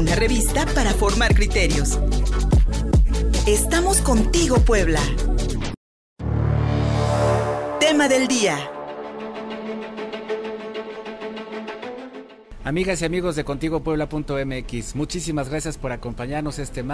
una revista para formar criterios. Estamos contigo, Puebla. Tema del día. Amigas y amigos de contigopuebla.mx, muchísimas gracias por acompañarnos este,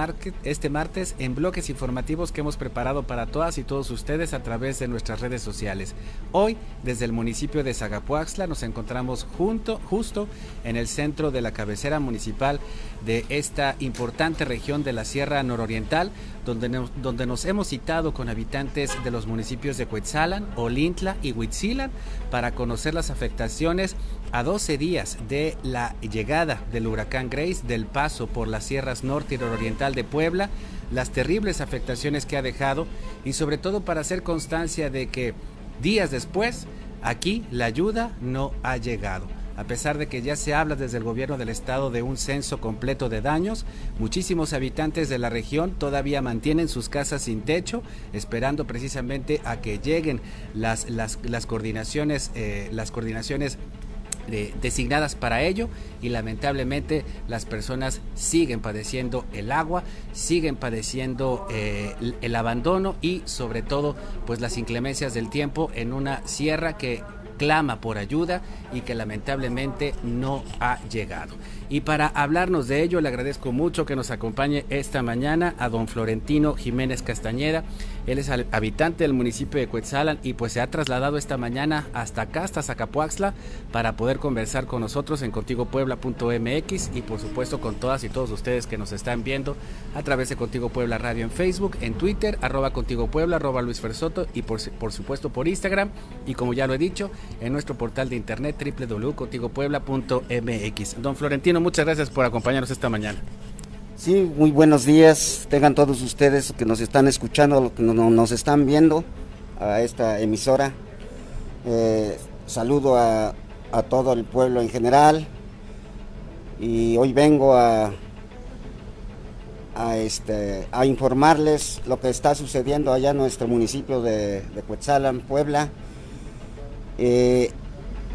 este martes en bloques informativos que hemos preparado para todas y todos ustedes a través de nuestras redes sociales. Hoy, desde el municipio de Zagapuaxla, nos encontramos junto, justo en el centro de la cabecera municipal de esta importante región de la Sierra Nororiental, donde donde nos hemos citado con habitantes de los municipios de Cuetzalan, Olintla y Huitzilan para conocer las afectaciones a 12 días de la llegada del huracán Grace, del paso por las sierras norte y nororiental de Puebla, las terribles afectaciones que ha dejado y sobre todo para hacer constancia de que días después aquí la ayuda no ha llegado. A pesar de que ya se habla desde el gobierno del estado de un censo completo de daños, muchísimos habitantes de la región todavía mantienen sus casas sin techo, esperando precisamente a que lleguen las, las, las coordinaciones, eh, las coordinaciones designadas para ello y lamentablemente las personas siguen padeciendo el agua, siguen padeciendo eh, el, abandono y sobre todo pues las inclemencias del tiempo en una sierra que clama por ayuda y que lamentablemente no ha llegado. Y para hablarnos de ello, le agradezco mucho que nos acompañe esta mañana a don Florentino Jiménez Castañeda. Él es habitante del municipio de Cuetzalan y pues se ha trasladado esta mañana hasta acá, hasta Zacapuaxla, para poder conversar con nosotros en contigopuebla.mx y por supuesto con todas y todos ustedes que nos están viendo a través de Contigo Puebla Radio en Facebook, en Twitter, arroba Contigo Puebla, arroba Luis Fersoto y por, por supuesto por Instagram y como ya lo he dicho, en nuestro portal de internet www.contigopuebla.mx. Don Florentino, muchas gracias por acompañarnos esta mañana. Sí, muy buenos días. Tengan todos ustedes que nos están escuchando, que nos están viendo a esta emisora. Eh, saludo a, todo el pueblo en general. Y hoy vengo a, a, este, a informarles lo que está sucediendo allá en nuestro municipio de, de Puebla. Eh,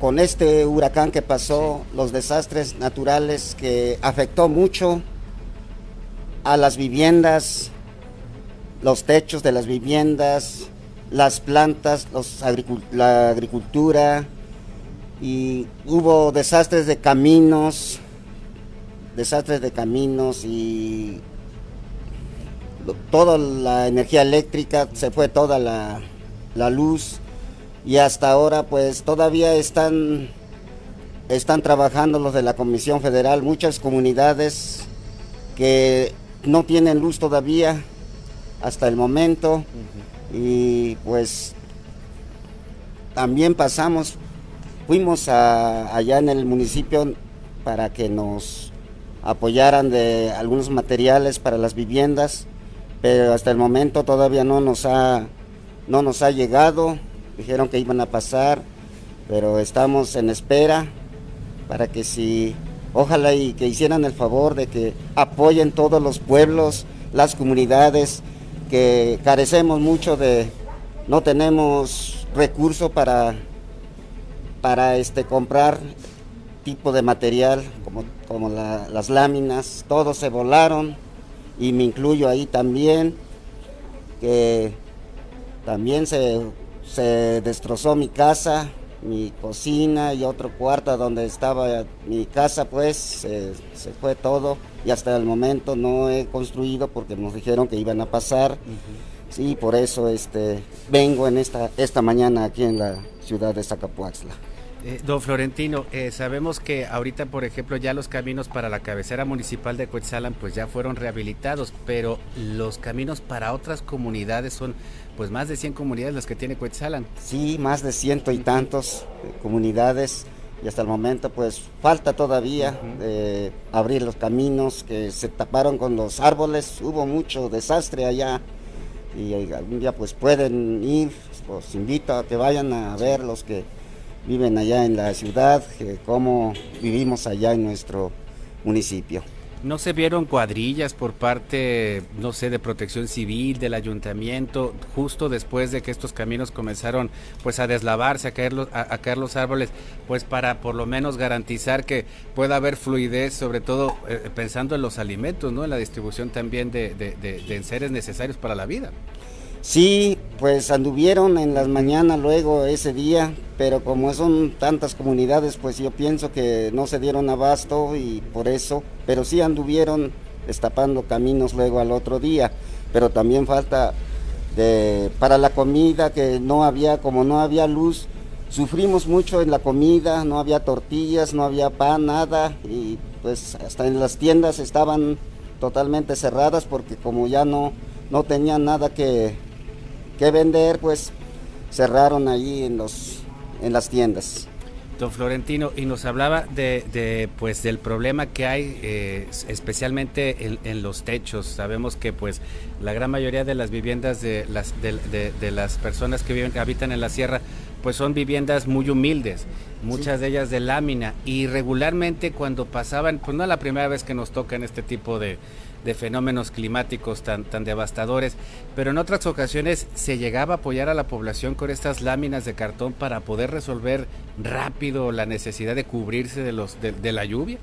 con este huracán que pasó, los desastres naturales que afectó mucho a las viviendas, los techos de las viviendas, las plantas, la agricultura y hubo desastres de caminos, desastres de caminos y toda la energía eléctrica, se fue toda la, la luz y hasta ahora pues todavía están, están trabajando los de la Comisión Federal, muchas comunidades que no tienen luz todavía hasta el momento. Y pues también pasamos, fuimos allá en el municipio para que nos apoyaran de algunos materiales para las viviendas, pero hasta el momento todavía no nos ha, no nos ha llegado dijeron que iban a pasar, pero estamos en espera para que si, ojalá y que hicieran el favor de que apoyen todos los pueblos, las comunidades, que carecemos mucho de, no tenemos recursos para, para este, comprar tipo de material como, como las láminas, todos se volaron y me incluyo ahí también, que también se se destrozó mi casa, mi cocina y otro cuarto donde estaba mi casa, pues se fue todo y hasta el momento no he construido porque nos dijeron que iban a pasar. Sí, por eso este, vengo en esta, esta mañana aquí en la ciudad de Zacapuaxla. Eh, don Florentino, eh, sabemos que ahorita, por ejemplo, ya los caminos para la cabecera municipal de Cuetzalan pues ya fueron rehabilitados, pero los caminos para otras comunidades son pues más de 100 comunidades las que tiene Cuetzalan. Sí, más de ciento y tantos eh, comunidades y hasta el momento pues falta todavía abrir los caminos que se taparon con los árboles, hubo mucho desastre allá y algún día pues pueden ir, os invito a que vayan a ver los que viven allá en la ciudad, cómo vivimos allá en nuestro municipio. ¿No se vieron cuadrillas por parte, no sé, de protección civil, del ayuntamiento, justo después de que estos caminos comenzaron pues a deslavarse, a caer los, a, caer los árboles, pues para por lo menos garantizar que pueda haber fluidez, sobre todo eh, pensando en los alimentos, ¿no? En la distribución también de, de, de, seres necesarios para la vida. Sí, pues anduvieron en las mañanas luego ese día, pero como son tantas comunidades, pues yo pienso que no se dieron abasto y por eso, pero sí anduvieron destapando caminos luego al otro día, pero también falta de, para la comida que no había, como no había luz, sufrimos mucho en la comida, no había tortillas, no había pan, nada, y pues hasta en las tiendas estaban totalmente cerradas porque como ya no, no tenían nada que, que vender, pues cerraron allí en, los, en las tiendas. Don Florentino, y nos hablaba de, pues del problema que hay eh, especialmente en, los techos. Sabemos que pues la gran mayoría de las viviendas de las de, las personas que viven, habitan en la sierra, pues son viviendas muy humildes, muchas de ellas de lámina. Y regularmente cuando pasaban, pues no es la primera vez que nos tocan este tipo de, de fenómenos climáticos tan, tan devastadores, pero en otras ocasiones se llegaba a apoyar a la población con estas láminas de cartón para poder resolver rápido la necesidad de cubrirse de, los, de, la lluvia.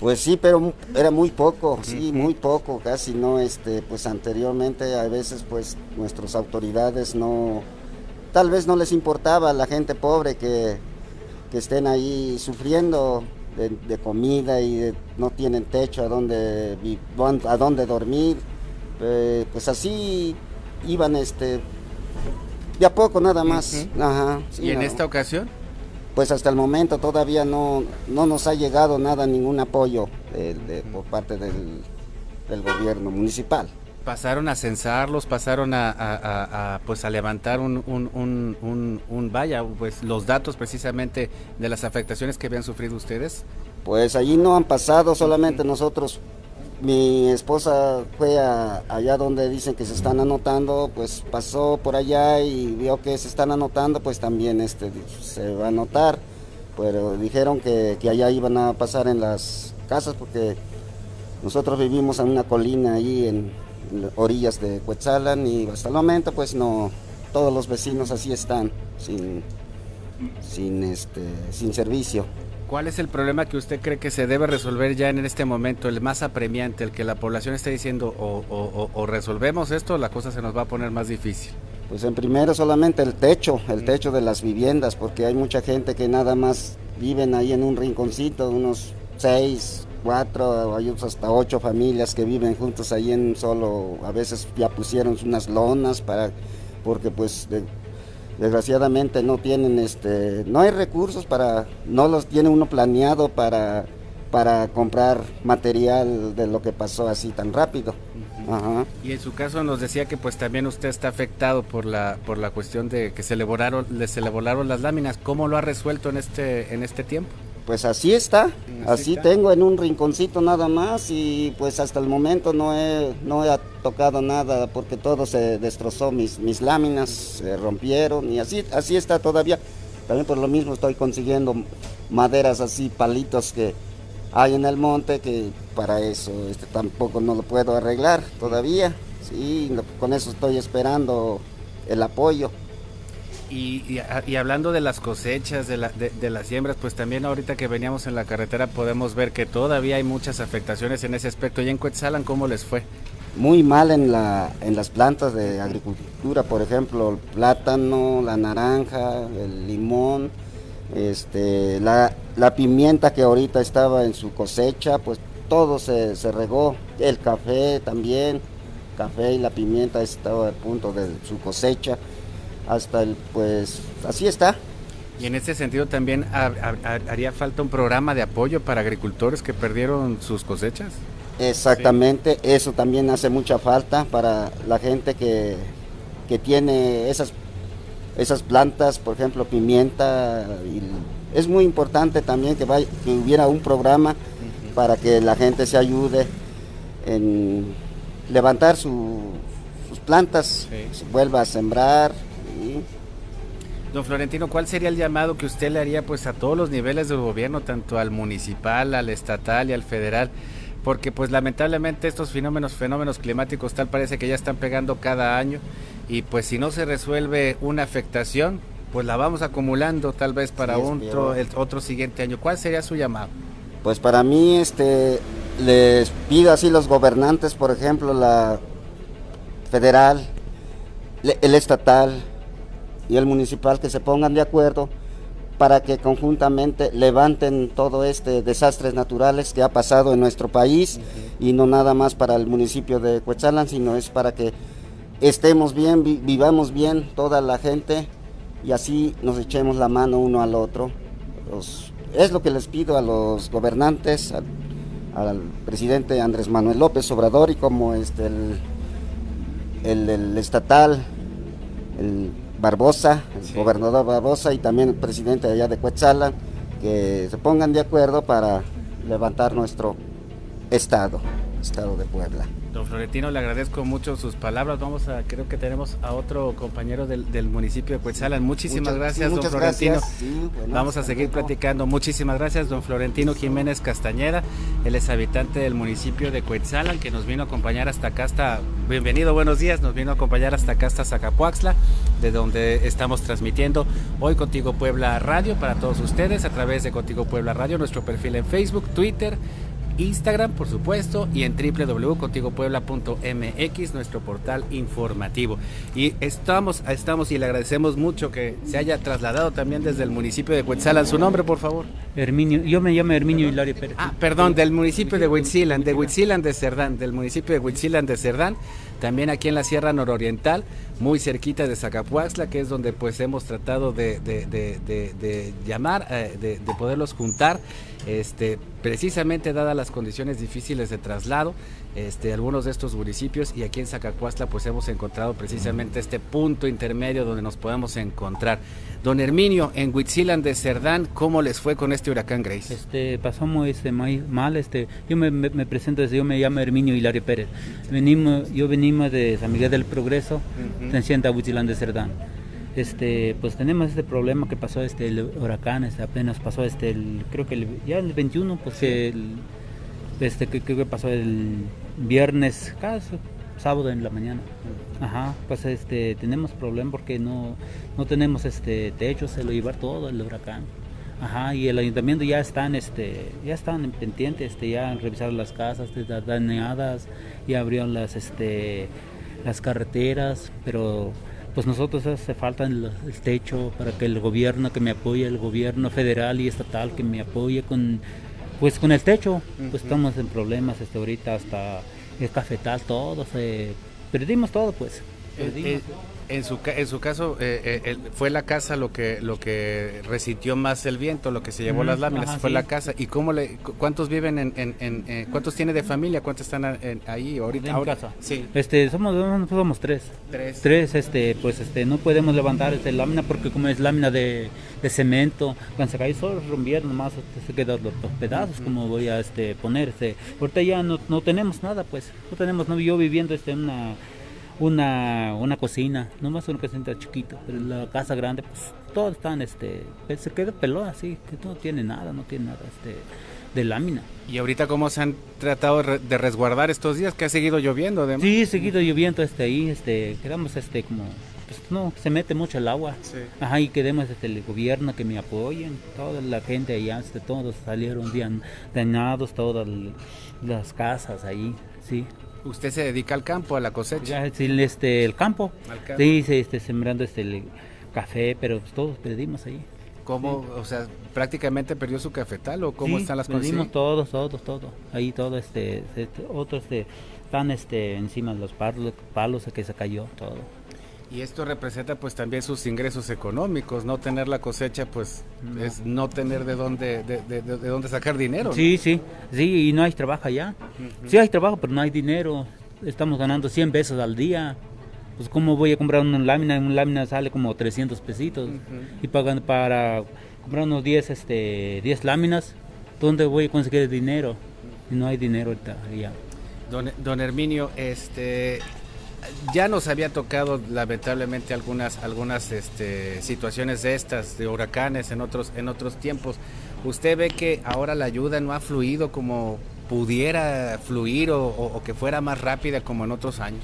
Pues sí, pero era muy poco, sí, muy poco, casi no, este, pues anteriormente a veces pues nuestras autoridades no, tal vez no les importaba a la gente pobre que, que estén ahí sufriendo de, comida y no tienen techo a dónde, a dónde dormir. Eh, pues así iban este de a poco nada más. ¿Y en esta ocasión? Pues hasta el momento todavía no, no nos ha llegado nada, ningún apoyo por parte del, del gobierno municipal pasaron a censarlos, pasaron a, pues a levantar un, un, vaya, pues los datos precisamente de las afectaciones que habían sufrido ustedes. Pues allí no han pasado, solamente nosotros, mi esposa fue allá donde dicen que se están anotando, pues pasó por allá y vio que se están anotando, pues también este se va a anotar, pero dijeron que, que allá iban a pasar en las casas porque nosotros vivimos en una colina ahí en, orillas de Cuetzalan y hasta el momento pues no, todos los vecinos así están, sin, sin, este, sin servicio. ¿Cuál es el problema que usted cree que se debe resolver ya en este momento, el más apremiante, el que la población está diciendo o, resolvemos esto la cosa se nos va a poner más difícil? Pues en primero solamente el techo, el techo de las viviendas, porque hay mucha gente que nada más viven ahí en un rinconcito, unos seis, cuatro, hay hasta ocho familias que viven juntos ahí en solo, a veces ya pusieron unas lonas para, porque pues desgraciadamente no tienen este, no hay recursos para, no los tiene uno planeado para, para comprar material de lo que pasó así tan rápido. Y en su caso nos decía que pues también usted está afectado por la por la cuestión de que se le volaron, se le volaron las láminas. ¿Cómo lo ha resuelto en este en este tiempo? Pues así está, así, tengo en un rinconcito nada más y pues hasta el momento no he, no he tocado nada porque todo se destrozó, mis, mis láminas se rompieron y así, así está todavía. También por lo mismo estoy consiguiendo maderas así, palitos que hay en el monte que para eso este, tampoco no lo puedo arreglar todavía. Sí, con eso estoy esperando el apoyo. Y, hablando de las cosechas, de, de, las siembras, pues también ahorita que veníamos en la carretera podemos ver que todavía hay muchas afectaciones en ese aspecto. ¿Y en Cuetzalan cómo les fue? Muy mal en, la, en las plantas de agricultura, por ejemplo, el plátano, la naranja, el limón, este, la, la pimienta que ahorita estaba en su cosecha, pues todo se, regó, el café también, café y la pimienta estaba a punto de su cosecha hasta el, pues, así está. Y en ese sentido también haría falta un programa de apoyo para agricultores que perdieron sus cosechas. Exactamente, eso también hace mucha falta para la gente que, que tiene esas, esas plantas, por ejemplo, pimienta. Y es muy importante también que, vaya, que hubiera un programa para que la gente se ayude en levantar sus plantas, vuelva a sembrar, Don Florentino, ¿cuál sería el llamado que usted le haría pues a todos los niveles del gobierno, tanto al municipal, al estatal y al federal, porque pues lamentablemente estos fenómenos, fenómenos climáticos tal parece que ya están pegando cada año y pues si no se resuelve una afectación, pues la vamos acumulando tal vez para otro, el otro siguiente año. ¿Cuál sería su llamado? Pues para mí, este, les pido así los gobernantes, por ejemplo, la federal, el estatal y el municipal, que se pongan de acuerdo para que conjuntamente levanten todo este desastres naturales que ha pasado en nuestro país y no nada más para el municipio de Cuetzalan, sino es para que estemos bien, vivamos bien toda la gente y así nos echemos la mano uno al otro. es lo que les pido a los gobernantes, al, presidente Andrés Manuel López Obrador y como este el, el, estatal, el Barbosa, el gobernador Barbosa y también el presidente allá de Cuetzala, que se pongan de acuerdo para levantar nuestro estado, estado de Puebla. Don Florentino, le agradezco mucho sus palabras. Vamos a, creo que tenemos a otro compañero del, municipio de Cuetzalan. Muchísimas gracias, don Florentino. Vamos a seguir platicando. Muchísimas gracias, don Florentino Jiménez Castañeda. Él es habitante del municipio de Cuetzalan, que nos vino a acompañar hasta acá, hasta, bienvenido, buenos días, nos vino a acompañar hasta acá, hasta Zacapuaxla, de donde estamos transmitiendo hoy Contigo Puebla Radio para todos ustedes a través de Contigo Puebla Radio, nuestro perfil en Facebook, Twitter, Instagram, por supuesto, y en www.contigopuebla.mx, nuestro portal informativo. Y estamos, estamos y le agradecemos mucho que se haya trasladado también desde el municipio de Huitzilan. Su nombre, por favor. Herminio, yo me llamo Herminio Hilario Pérez. Ah, perdón, del municipio de Huitzilan, de Huitzilan de Cerdán, del municipio de Huitzilan de Cerdán, también aquí en la Sierra Nororiental, muy cerquita de Zacapuaxla, que es donde pues hemos tratado de, de, llamar, eh, de, poderlos juntar, este, precisamente dadas las condiciones difíciles de traslado, este, algunos de estos municipios y aquí en Zacapuaxla pues hemos encontrado precisamente este punto intermedio donde nos podemos encontrar. Don Herminio, en Huitzilan de Cerdán, ¿cómo les fue con este huracán Grace? Este, pasamos este, mal, este, yo me, presento, yo me llamo Herminio Hilario Pérez. Venimos, yo venimos de San Miguel del Progreso, uh Huitzilán de Cerdán. Este, pues tenemos este problema que pasó este el huracán, este, apenas pasó este el, creo que el, ya el 21, pues que este creo que pasó el viernes, casi sábado en la mañana. Ajá, pues este tenemos problema porque no, no tenemos este techo, se lo lleva todo el huracán. Ajá, y el ayuntamiento ya están este ya están pendientes, este ya han revisado las casas dañadas, y abrieron las este las carreteras, pero pues nosotros hace falta el, techo para que el gobierno que me apoye, el gobierno federal y estatal que me apoye con pues con el techo, pues estamos en problemas este ahorita hasta el cafetal todo se perdimos todo pues. Eh, eh, en su, en su caso, eh, ¿fue la casa lo que lo que resintió más el viento, lo que se llevó las láminas? ¿Fue la casa? ¿Y cómo le, cuántos viven en, en, en, cuántos tiene de familia? ¿Cuántos están ahí ahorita? En casa. Sí. Este, somos, somos tres. Tres. Tres, este, pues este, no podemos levantar este lámina porque como es lámina de, de cemento, cuando se cae solo rompieron nomás este, se quedan los, pedazos, como voy a este, poner. Este, ahorita ya no, no tenemos nada, pues, no tenemos, no, yo viviendo este, en una una, una cocina, nomás una cocina chiquita, pero la casa grande, pues todos están, este, se queda pelón así, que no tiene nada, no tiene nada, este, de lámina. ¿Y ahorita cómo se han tratado de resguardar estos días? Que ha seguido lloviendo, además. Sí, ha seguido lloviendo, este, ahí, este, quedamos, este, como, pues no, se mete mucho el agua. Sí. Ajá, y queremos, este, el gobierno que me apoyen, toda la gente allá, este, todos salieron bien dañados, todas las casas ahí, sí. ¿Usted se dedica al campo, a la cosecha? Ya, sí, este, el campo. Sí, este, sembrando este, café, pero pues, todos perdimos ahí. ¿Cómo, o sea, prácticamente perdió su cafetal o cómo están las cosas? Perdimos todos, todos, todos. Ahí todo, este, este otros este, están este, encima de los palos, palos que se cayó, todo. Y esto representa pues también sus ingresos económicos, no tener la cosecha pues es no tener de dónde de, de, dónde sacar dinero. Sí, sí, sí, y no hay trabajo allá. Sí hay trabajo, pero no hay dinero. Estamos ganando 100 pesos al día. Pues cómo voy a comprar una lámina, una lámina sale como 300 pesitos y pagan para comprar unos 10 este 10 láminas, ¿dónde voy a conseguir dinero? Y no hay dinero ahorita allá. Don, don Herminio, este ya nos había tocado lamentablemente algunas algunas este, situaciones de estas de huracanes en otros en otros tiempos. Usted ve que ahora la ayuda no ha fluido como pudiera fluir o, que fuera más rápida como en otros años?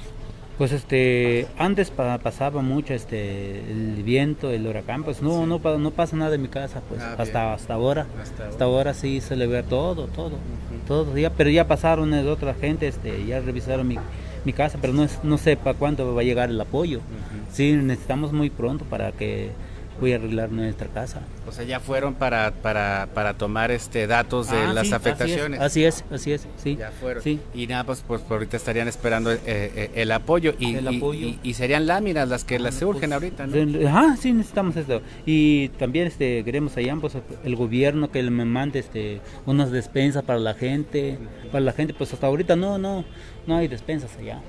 Pues este, antes pasaba mucho este el viento, el huracán, pues no, no, no pasa nada en mi casa, pues ah, hasta hasta ahora, hasta, ahora. sí se le ve todo, todo, todo, ya, pero ya pasaron de otra gente, este, ya revisaron mi, mi casa, pero no, no sé para cuándo va a llegar el apoyo. Sí, necesitamos muy pronto para que voy a arreglar nuestra casa. O sea, ya fueron para, para, para tomar este datos de ah, las afectaciones. Así es, así es, sí. Ya fueron. Sí. Y nada, pues, pues ahorita estarían esperando eh, eh, el apoyo. Y, el apoyo. Y, serían láminas las que las surgen pues, ahorita, ¿no? Ajá, sí, necesitamos esto. Y también este queremos allá, pues, el gobierno que me mande este unas despensas para la gente, para la gente, pues hasta ahorita no, no, no hay despensas allá.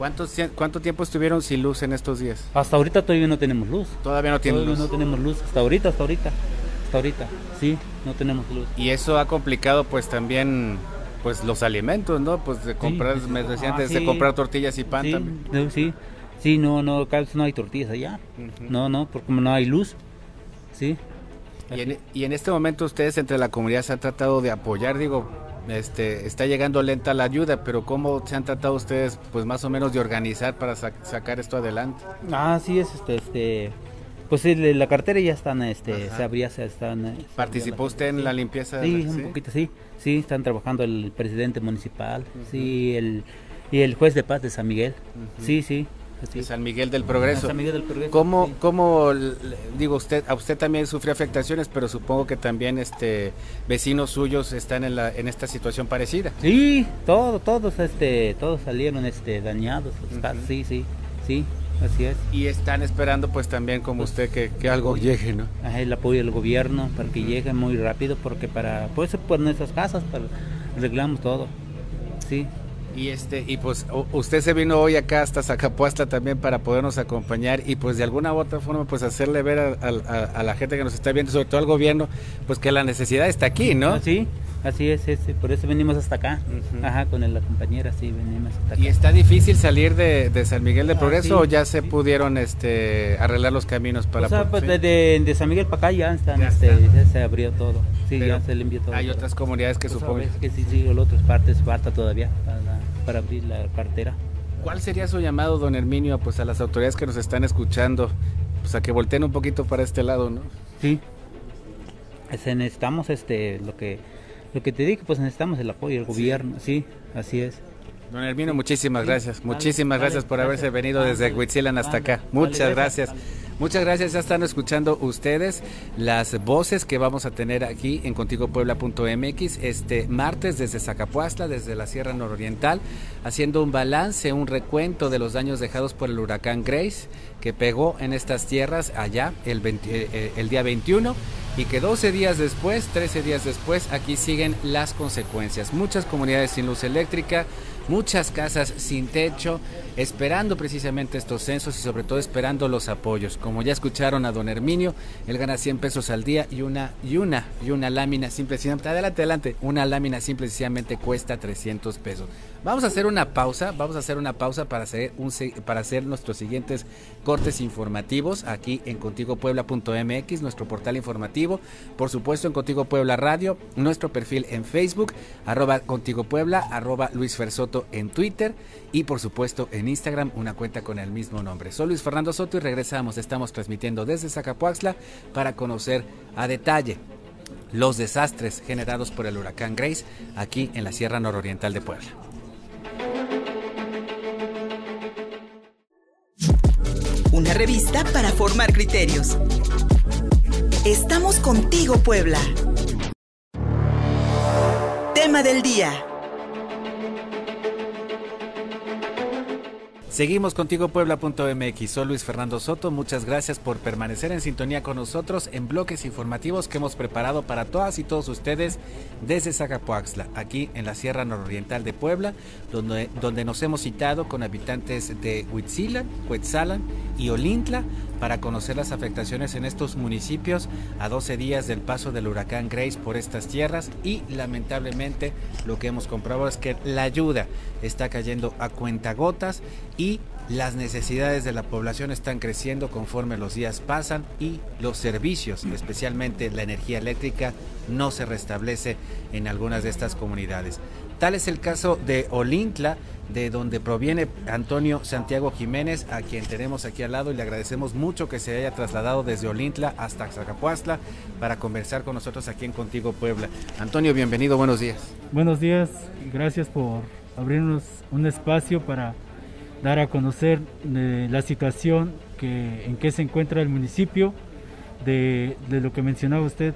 ¿Cuánto tiempo estuvieron sin luz en estos días? Hasta ahorita todavía no tenemos luz. Todavía no tienen luz. no tenemos luz. Hasta ahorita, hasta ahorita. Hasta ahorita. Sí, no tenemos luz. Y eso ha complicado pues también pues los alimentos, ¿no? Pues de comprar, me decían antes de comprar tortillas y pan sí, también. Sí, sí, no, no, no hay tortillas allá. No, no, porque como no hay luz. Sí. Y en, y en este momento ustedes entre la comunidad se han tratado de apoyar, digo, este, está llegando lenta la ayuda, pero ¿cómo se han tratado ustedes, pues más o menos, de organizar para sacar esto adelante? Ah, sí, es, este, este pues sí, la cartera ya están, este, se abría, se están. Eh, ¿Participó usted en la limpieza? Sí, un poquito, sí, sí, están trabajando el presidente municipal, sí, el y el juez de paz de San Miguel, sí, sí, San Miguel del Progreso. San Miguel del Progreso. ¿Cómo, cómo, digo, usted, a usted también sufrió afectaciones, pero supongo que también este vecinos suyos están en, la, en esta situación parecida? Sí, todos, todos, este, todos salieron este, dañados, sí, sí, sí. Así es. Y están esperando pues también como usted que, que algo llegue, ¿no? el apoyo del gobierno para que llegue muy rápido porque para pues por nuestras casas para, arreglamos todo. Sí. Y este y pues usted se vino hoy acá hasta Zacapuastla también para podernos acompañar y pues de alguna u otra forma pues hacerle ver a, la gente que nos está viendo, sobre todo al gobierno, pues que la necesidad está aquí, ¿no? Ah, sí, así es, por eso venimos hasta acá, ajá, con la compañera, sí, venimos hasta acá. ¿Y está difícil salir de, San Miguel de ah, Progreso o ya se pudieron este arreglar los caminos para... O sea, pues de, San Miguel para acá ya están, este, se abrió todo, sí, ya se limpió todo. Hay otras comunidades que pues, supongo... que sí, sí, otras partes falta todavía para abrir la cartera. ¿Cuál sería su llamado, don Herminio, pues a las autoridades que nos están escuchando, pues a que volteen un poquito para este lado, ¿no? Sí. necesitamos este lo que lo que te digo, pues necesitamos el apoyo del gobierno, sí, así es. Don Herminio, muchísimas gracias. muchísimas gracias por haberse venido desde Huitzilan hasta acá. Muchas gracias. Muchas gracias, ya están escuchando ustedes las voces que vamos a tener aquí en contigopuebla.mx este martes desde Zacapuastla, desde la Sierra Nororiental, haciendo un balance, un recuento de los daños dejados por el huracán Grace que pegó en estas tierras allá el, eh, eh, el día 21 y que 12 días después, 13 días después, aquí siguen las consecuencias. Muchas comunidades sin luz eléctrica, muchas casas sin techo, esperando precisamente estos censos y sobre todo esperando los apoyos. Como ya escucharon a don Herminio, él gana 100 pesos al día y una y una y una lámina simple, adelante, adelante, una lámina simple sencillamente cuesta 300 pesos. Vamos a hacer una pausa, vamos a hacer una pausa para hacer, un, para hacer nuestros siguientes cortes informativos aquí en contigopuebla.mx, nuestro portal informativo, por supuesto en Contigo Puebla Radio, nuestro perfil en Facebook, arroba Contigo Puebla, arroba Luis Fersoto en Twitter y por supuesto en Instagram una cuenta con el mismo nombre. Soy Luis Fernando Soto y regresamos, estamos transmitiendo desde Zacapuaxla para conocer a detalle los desastres generados por el huracán Grace aquí en la Sierra Nororiental de Puebla. Una revista para formar criterios. Estamos contigo, Puebla. Tema del día. Seguimos contigo Puebla.mx. Soy Luis Fernando Soto. Muchas gracias por permanecer en sintonía con nosotros en bloques informativos que hemos preparado para todas y todos ustedes desde Zacapuaxla, aquí en la Sierra Nororiental de Puebla, donde, donde nos hemos citado con habitantes de Huitzilan, Cuetzalan y Olintla para conocer las afectaciones en estos municipios a 12 días del paso del huracán Grace por estas tierras y lamentablemente lo que hemos comprobado es que la ayuda está cayendo a cuentagotas y las necesidades de la población están creciendo conforme los días pasan y los servicios, especialmente la energía eléctrica, no se restablece en algunas de estas comunidades. Tal es el caso de Olintla, de donde proviene Antonio Santiago Jiménez, a quien tenemos aquí al lado y le agradecemos mucho que se haya trasladado desde Olintla hasta Zacapuastla para conversar con nosotros aquí en Contigo Puebla. Antonio, bienvenido, buenos días. Buenos días, gracias por abrirnos un espacio para dar a conocer eh, la situación que, en que se encuentra el municipio, de, de lo que mencionaba usted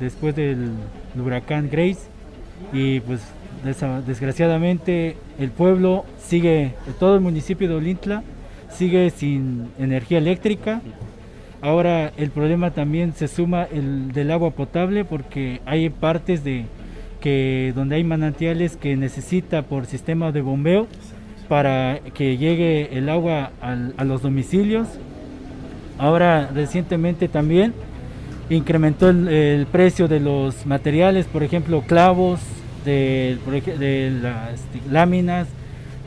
después del huracán Grace y pues desgraciadamente el pueblo sigue, todo el municipio de Olintla sigue sin energía eléctrica. Ahora el problema también se suma el del agua potable porque hay partes de que donde hay manantiales que necesita por sistema de bombeo para que llegue el agua a los domicilios. Ahora recientemente también incrementó el, precio de los materiales, por ejemplo clavos, de, las este, láminas,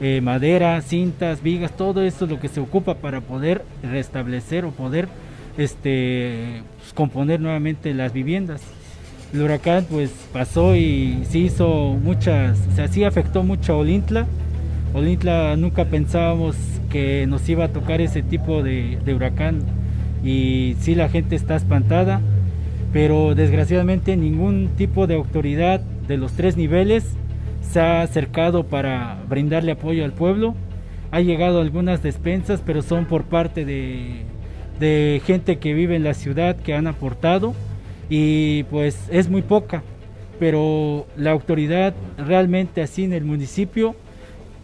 eh, madera, cintas, vigas, todo esto es lo que se ocupa para poder restablecer o poder este, pues, componer nuevamente las viviendas. El huracán pues pasó y se hizo muchas, o sea, sí afectó mucho a Olintla. Olintla nunca pensábamos que nos iba a tocar ese tipo de, de huracán y sí la gente está espantada, pero desgraciadamente ningún tipo de autoridad de los tres niveles se ha acercado para brindarle apoyo al pueblo. Ha llegado algunas despensas, pero son por parte de, de gente que vive en la ciudad que han aportado y pues es muy poca, pero la autoridad realmente así en el municipio,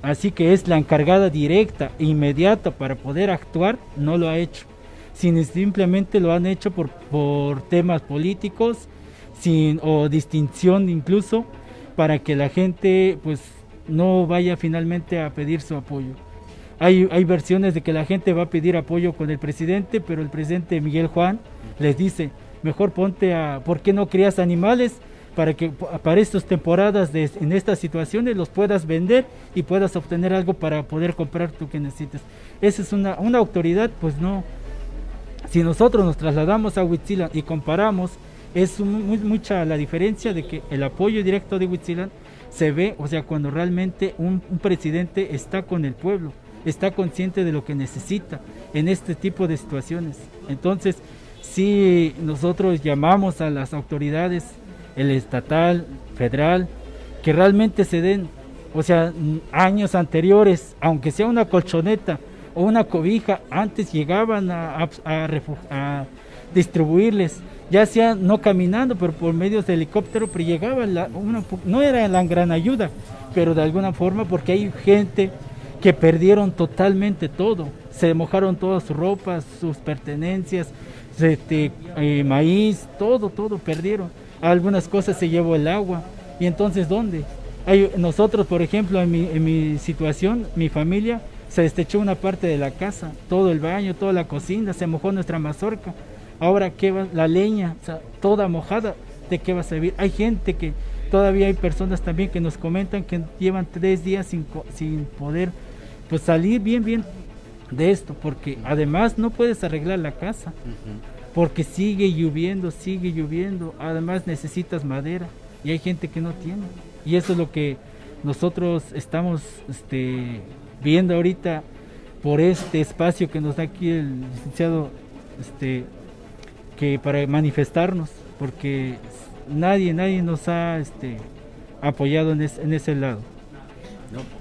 así que es la encargada directa e inmediata para poder actuar, no lo ha hecho, sino simplemente lo han hecho por, por temas políticos sin o distinción incluso para que la gente pues no vaya finalmente a pedir su apoyo. Hay, hay versiones de que la gente va a pedir apoyo con el presidente, pero el presidente Miguel Juan les dice, mejor ponte a, ¿por qué no crías animales? Para que para estas temporadas, de, en estas situaciones, los puedas vender y puedas obtener algo para poder comprar tú que necesites. Esa es una, una autoridad, pues no. Si nosotros nos trasladamos a Huitzila y comparamos es mucha la diferencia de que el apoyo directo de Huitzilan se ve, o sea, cuando realmente un, presidente está con el pueblo, está consciente de lo que necesita en este tipo de situaciones. Entonces, si nosotros llamamos a las autoridades, el estatal, federal, que realmente se den, o sea, años anteriores, aunque sea una colchoneta o una cobija, antes llegaban a, a distribuirles ya sea no caminando, pero por medios de helicóptero, pero llegaba, la, no era la gran ayuda, pero de alguna forma porque hay gente que perdieron totalmente todo, se mojaron todas sus ropas, sus pertenencias, este, eh, maíz, todo, todo perdieron. Algunas cosas se llevó el agua. ¿Y entonces dónde? Nosotros, por ejemplo, en mi, en mi situación, mi familia, se destechó una parte de la casa, todo el baño, toda la cocina, se mojó nuestra mazorca. Ahora, ¿qué va? La leña, o sea, toda mojada, ¿de qué va a servir? Hay gente que, todavía hay personas también que nos comentan que llevan tres días sin, sin poder pues salir bien, bien de esto, porque además no puedes arreglar la casa, porque sigue lloviendo, sigue lloviendo, además necesitas madera y hay gente que no tiene. Y eso es lo que nosotros estamos este, viendo ahorita por este espacio que nos da aquí el licenciado este, que para manifestarnos, porque nadie, nadie nos ha este, apoyado en, en ese lado.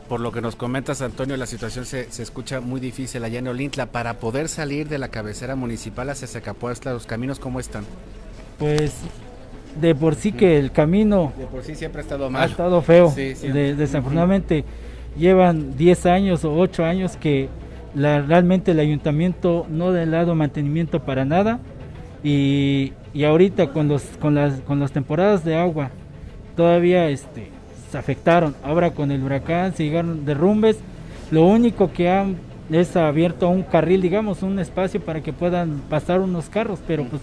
por lo que nos comentas, Antonio, la situación se, se, escucha muy difícil allá en Olintla. Para poder salir de la cabecera municipal hacia Zacapuastla, ¿los caminos cómo están? Pues de por sí que el camino... De por sí siempre ha estado mal. Ha estado feo. desafortunadamente llevan 10 años o 8 años que la, realmente el ayuntamiento no ha dado mantenimiento para nada y, ahorita con, los, con, las, con las temporadas de agua todavía este, se afectaron. Ahora con el huracán se llegaron derrumbes. Lo único que han es abierto un carril, digamos, un espacio para que puedan pasar unos carros, pero pues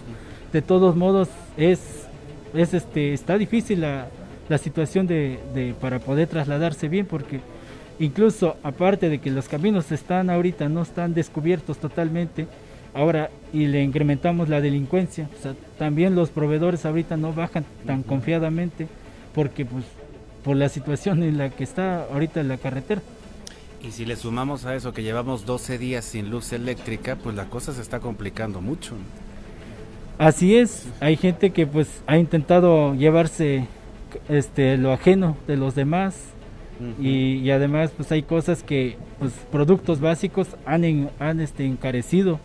de todos modos es, es este, está difícil la, la situación de, para poder trasladarse bien porque incluso aparte de que los caminos están ahorita no están descubiertos totalmente, Ahora, y le incrementamos la delincuencia. O sea, también los proveedores ahorita no bajan tan confiadamente porque pues por la situación en la que está ahorita la carretera. Y si le sumamos a eso que llevamos 12 días sin luz eléctrica, pues la cosa se está complicando mucho. Así es, hay gente que pues ha intentado llevarse este lo ajeno de los demás y, y, además pues hay cosas que pues productos básicos han, han este encarecido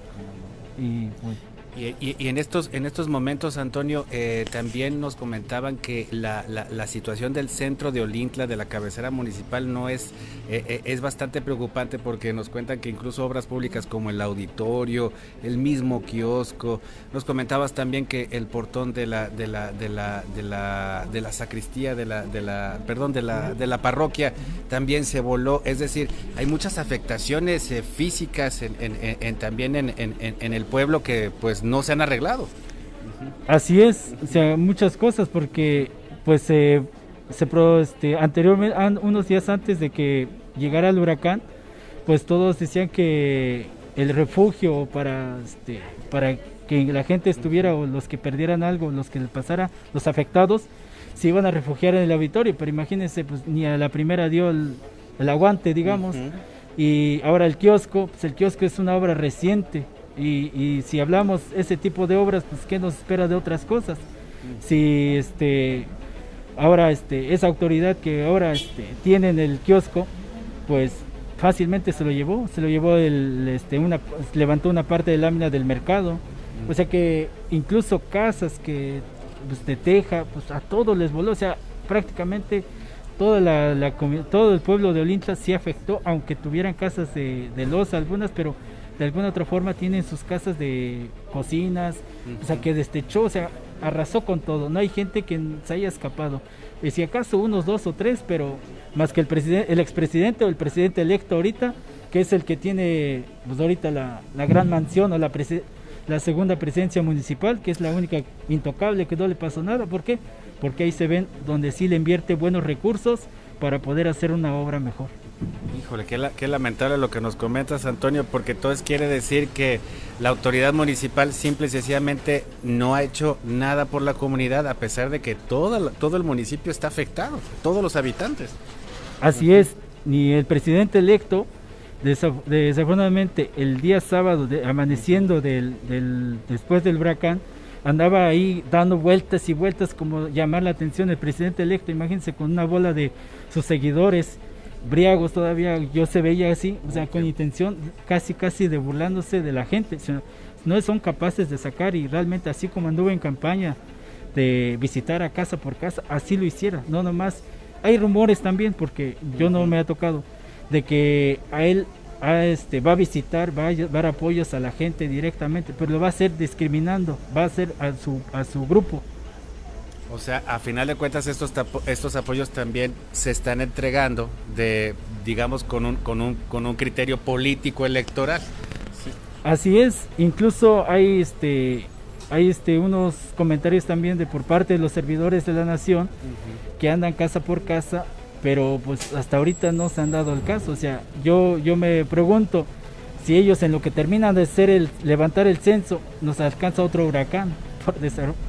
y pues, y, en estos en estos momentos, Antonio, eh, también nos comentaban que la, la, situación del centro de Olintla, de la cabecera municipal, no es eh, eh, es bastante preocupante porque nos cuentan que incluso obras públicas como el auditorio, el mismo kiosco, nos comentabas también que el portón de la de la de la de la, de la sacristía de la de la perdón de la de la parroquia también se voló. Es decir, hay muchas afectaciones físicas en, en, también en, en el pueblo que pues no se han arreglado. Así es, o sea, muchas cosas porque pues se pro, este, anteriormente, unos días antes de que llegara el huracán, pues todos decían que el refugio para, este, para que la gente estuviera o los que perdieran algo, los que le pasara, los afectados, se iban a refugiar en el auditorio, pero imagínense, pues ni a la primera dio el, aguante, digamos, y ahora el kiosco, pues el kiosco es una obra reciente, y, si hablamos ese tipo de obras, pues ¿qué nos espera de otras cosas? Si este ahora este esa autoridad que ahora este, tiene en el kiosco, pues fácilmente se lo llevó, se lo llevó el, este, una, levantó una parte de lámina del mercado, o sea que incluso casas que pues, de teja, pues a todos les voló, o sea prácticamente toda la, todo el pueblo de Olintla sí afectó, aunque tuvieran casas de, de losa algunas, pero de alguna otra forma tienen sus casas de cocinas, o sea, que destechó, o sea, arrasó con todo. No hay gente que se haya escapado. Y si acaso unos dos o tres, pero más que el presidente, el expresidente o el presidente electo ahorita, que es el que tiene, pues ahorita la, la gran mansión o la, la segunda presidencia municipal, que es la única intocable que no le pasó nada. ¿Por qué? Porque ahí se ven donde sí le invierte buenos recursos para poder hacer una obra mejor. Híjole, qué, lamentable lo que nos comentas, Antonio, porque todo quiere decir que la autoridad municipal simple y sencillamente no ha hecho nada por la comunidad, a pesar de que todo, el municipio está afectado, todos los habitantes. Así es, ni el presidente electo, desafortunadamente, el día sábado, de, amaneciendo del, después del huracán, andaba ahí dando vueltas y vueltas como llamar la atención el presidente electo, imagínense con una bola de sus seguidores briagos todavía, yo se veía así, o sea, con intención casi casi de burlándose de la gente, no son capaces de sacar y realmente así como anduve en campaña de visitar a casa por casa, así lo hiciera, no nomás, hay rumores también, porque yo no me ha tocado, de que a él a este, va a visitar, va a dar apoyos a la gente directamente, pero lo va a hacer discriminando, va a hacer a su, a su grupo. O sea, a final de cuentas estos estos apoyos también se están entregando de digamos con un con un con un criterio político electoral. Así es, incluso hay este hay este unos comentarios también de por parte de los servidores de la nación que andan casa por casa, pero pues hasta ahorita no se han dado el caso, o sea, yo yo me pregunto si ellos en lo que terminan de ser el levantar el censo nos alcanza otro huracán,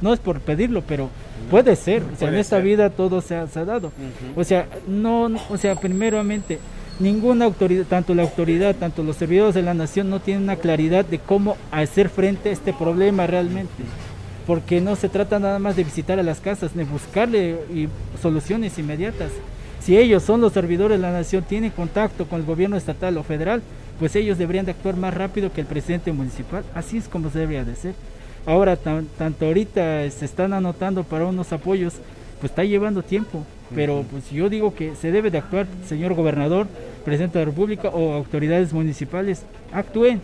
no es por pedirlo, pero Puede ser, o sea, en esta vida todo se ha, dado. O sea, no, o sea, primeramente, ninguna autoridad, tanto la autoridad, tanto los servidores de la nación no tienen una claridad de cómo hacer frente a este problema realmente. Porque no se trata nada más de visitar a las casas, ni buscarle soluciones inmediatas. Si ellos son los servidores de la nación, tienen contacto con el gobierno estatal o federal, pues ellos deberían de actuar más rápido que el presidente municipal. Así es como se debería de ser. Ahora, tanto ahorita se están anotando para unos apoyos, pues está llevando tiempo. Pero pues yo digo que se debe de actuar, señor gobernador, presidente de la República o autoridades municipales, actúen,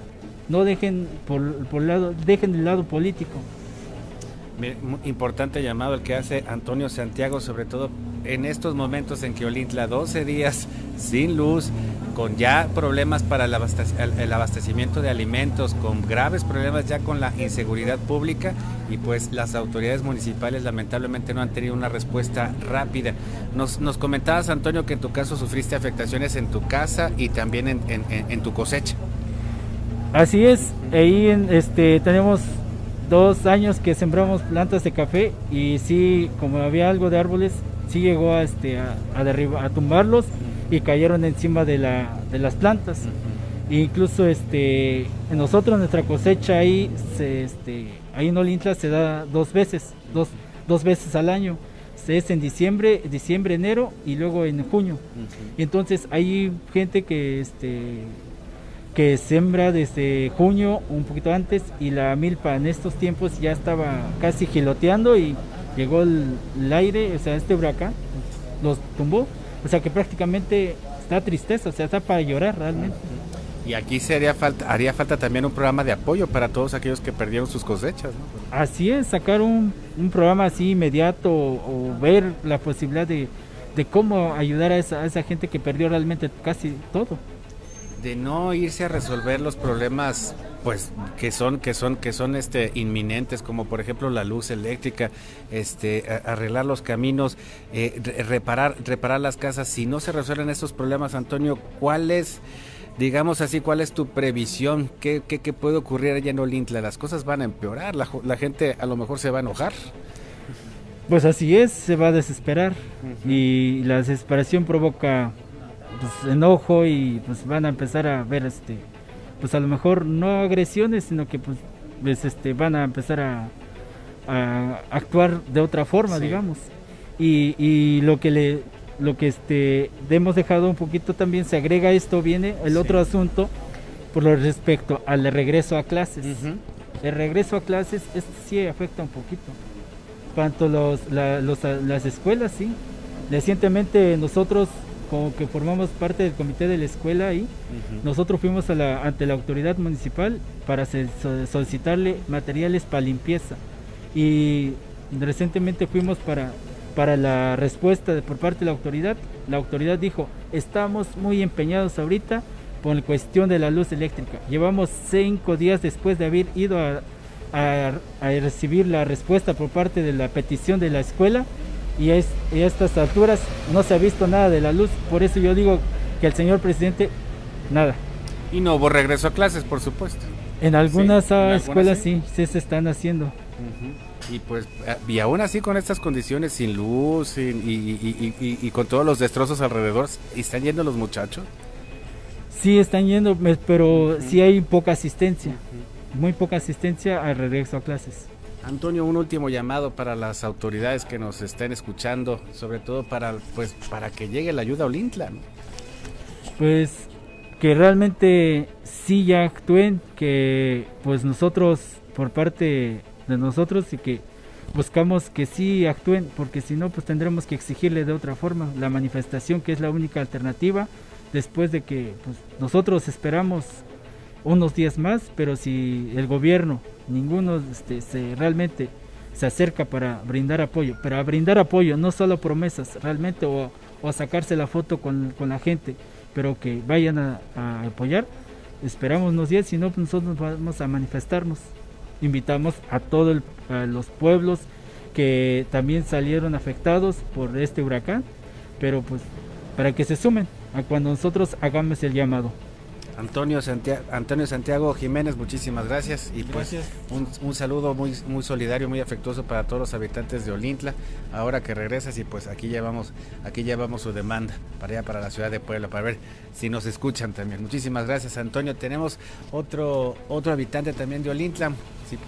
no dejen por, por lado, dejen el lado político importante llamado el que hace Antonio Santiago, sobre todo en estos momentos en que Olintla 12 días sin luz, con ya problemas para el, abastecimiento de alimentos, con graves problemas ya con la inseguridad pública y pues las autoridades municipales lamentablemente no han tenido una respuesta rápida. Nos, nos comentabas Antonio que en tu caso sufriste afectaciones en tu casa y también en, en tu cosecha. Así es, ahí en, este, tenemos dos años que sembramos plantas de café y sí, como había algo de árboles, sí llegó a, este, a, a, a tumbarlos y cayeron encima de, la, de las plantas. incluso este, nosotros nuestra cosecha ahí, se, este, ahí en Olintla se da dos veces, dos, dos veces al año. Es en diciembre, diciembre, enero y luego en junio. Y entonces hay gente que este, que sembra desde junio, un poquito antes, y la milpa en estos tiempos ya estaba casi giloteando y llegó el, aire, o sea, este huracán los tumbó. O sea que prácticamente está tristeza, o sea, está para llorar realmente. Y aquí sería falta, haría falta también un programa de apoyo para todos aquellos que perdieron sus cosechas. Así es, sacar un, programa así inmediato o, ver la posibilidad de, cómo ayudar a esa, a esa gente que perdió realmente casi todo de no irse a resolver los problemas pues que son que son que son este inminentes como por ejemplo la luz eléctrica este arreglar los caminos eh, reparar reparar las casas. Si no se resuelven estos problemas Antonio cuál es digamos así cuál es tu previsión qué, qué, qué puede ocurrir allá en Olintla las cosas van a empeorar la, la, gente a lo mejor se va a enojar pues así es se va a desesperar. Y la desesperación provoca pues, enojo y pues van a empezar a ver este pues a lo mejor no agresiones sino que pues, pues este van a empezar a, actuar de otra forma digamos. Y, y, lo que le lo que este hemos dejado un poquito también se agrega esto viene el otro asunto por lo respecto al regreso a clases. El regreso a clases esto sí afecta un poquito. Tanto los, las escuelas sí. Recientemente nosotros como que formamos parte del comité de la escuela ahí, nosotros fuimos a la, ante la autoridad municipal para solicitarle materiales para limpieza. Y recientemente fuimos para, para la respuesta de, por parte de la autoridad. La autoridad dijo, estamos muy empeñados ahorita por la cuestión de la luz eléctrica. Llevamos cinco días después de haber ido a, a, a recibir la respuesta por parte de la petición de la escuela y, es, a estas alturas no se ha visto nada de la luz. Por eso yo digo que el señor presidente, nada. Y no hubo regreso a clases, por supuesto. En algunas, escuelas sí. sí, se están haciendo. Y pues, eh, y aún así con estas condiciones, sin luz y, con todos los destrozos alrededor, ¿están yendo los muchachos? Sí, están yendo, pero sí hay poca asistencia, muy poca asistencia al regreso a clases. Antonio, un último llamado para las autoridades que nos estén escuchando, sobre todo para pues para que llegue la ayuda a Olintla. Pues que realmente sí ya actúen, que pues nosotros por parte de nosotros y que buscamos que sí actúen, porque si no pues tendremos que exigirle de otra forma la manifestación que es la única alternativa después de que pues, nosotros esperamos unos días más, pero si el gobierno ninguno este, se realmente se acerca para brindar apoyo, pero a brindar apoyo, no solo promesas, realmente, o, a sacarse la foto con, la gente, pero que vayan a, apoyar, esperamos unos días, si no, pues nosotros vamos a manifestarnos. Invitamos a todos los pueblos que también salieron afectados por este huracán, pero pues para que se sumen a cuando nosotros hagamos el llamado. Antonio Santiago, Antonio Santiago Jiménez, muchísimas gracias y pues un, saludo muy muy solidario, muy afectuoso para todos los habitantes de Olintla. Ahora que regresas y pues aquí llevamos aquí llevamos su demanda para allá para la ciudad de Puebla para ver si nos escuchan también. Muchísimas gracias, Antonio. Tenemos otro otro habitante también de Olintla.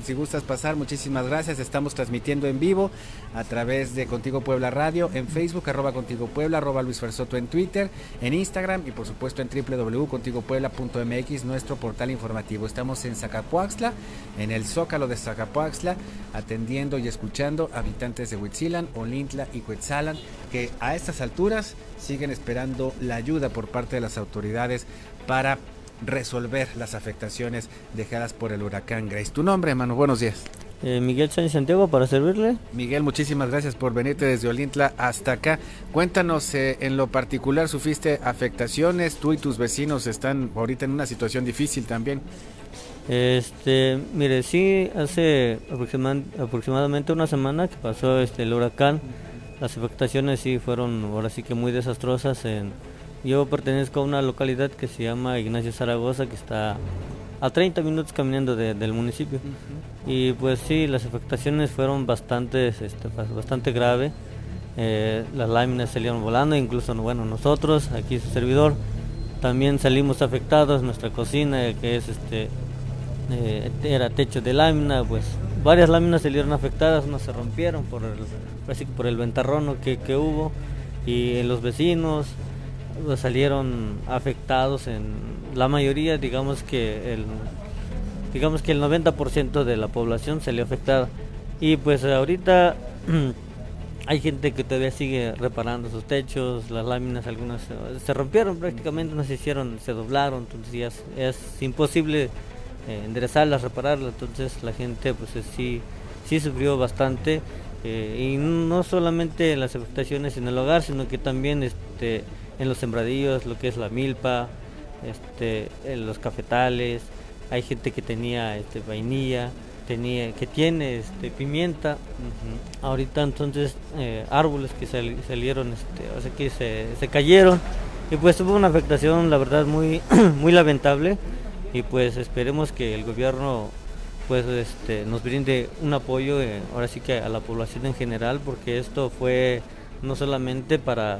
Si, gustas pasar, muchísimas gracias. Estamos transmitiendo en vivo a través de Contigo Puebla Radio, en Facebook, arroba Contigo Puebla, arroba Luis Fersoto en Twitter, en Instagram y por supuesto en www.contigopuebla.mx, nuestro portal informativo. Estamos en Zacapuaxla, en el Zócalo de Zacapuaxla, atendiendo y escuchando habitantes de Huitzilan, Olintla y Huetzalan, que a estas alturas siguen esperando la ayuda por parte de las autoridades para resolver las afectaciones dejadas por el huracán Grace. Tu nombre, hermano, buenos días. Eh, Miguel Sánchez Santiago, para servirle. Miguel, muchísimas gracias por venirte desde Olintla hasta acá. Cuéntanos, eh, en lo particular, ¿sufriste afectaciones? Tú y tus vecinos están ahorita en una situación difícil también. Este, mire, sí, hace aproximadamente una semana que pasó este el huracán, las afectaciones sí fueron ahora sí que muy desastrosas en yo pertenezco a una localidad que se llama Ignacio Zaragoza, que está a 30 minutos caminando del municipio. Y pues sí, las afectaciones fueron bastante, este, bastante graves. eh, las láminas salieron volando, incluso bueno nosotros, aquí su servidor, también salimos afectados, nuestra cocina que es este eh, era techo de lámina, pues varias láminas salieron afectadas, unas se rompieron por el, por el ventarrón que, que hubo y los vecinos salieron afectados en la mayoría, digamos que el digamos que el 90% de la población salió afectada. Y pues ahorita hay gente que todavía sigue reparando sus techos, las láminas algunas se, rompieron prácticamente, no se hicieron, se doblaron, entonces ya es, imposible eh, enderezarlas, repararlas, entonces la gente pues sí, sí sufrió bastante. Eh, y no solamente las afectaciones en el hogar, sino que también este, en los sembradíos, lo que es la milpa, este, en los cafetales, hay gente que tenía este, vainilla, tenía, que tiene este, pimienta, ahorita entonces eh, árboles que salieron, este, o sea que se, se, cayeron. Y pues hubo una afectación la verdad muy, muy lamentable. Y pues esperemos que el gobierno pues este, nos brinde un apoyo eh, ahora sí que a la población en general porque esto fue no solamente para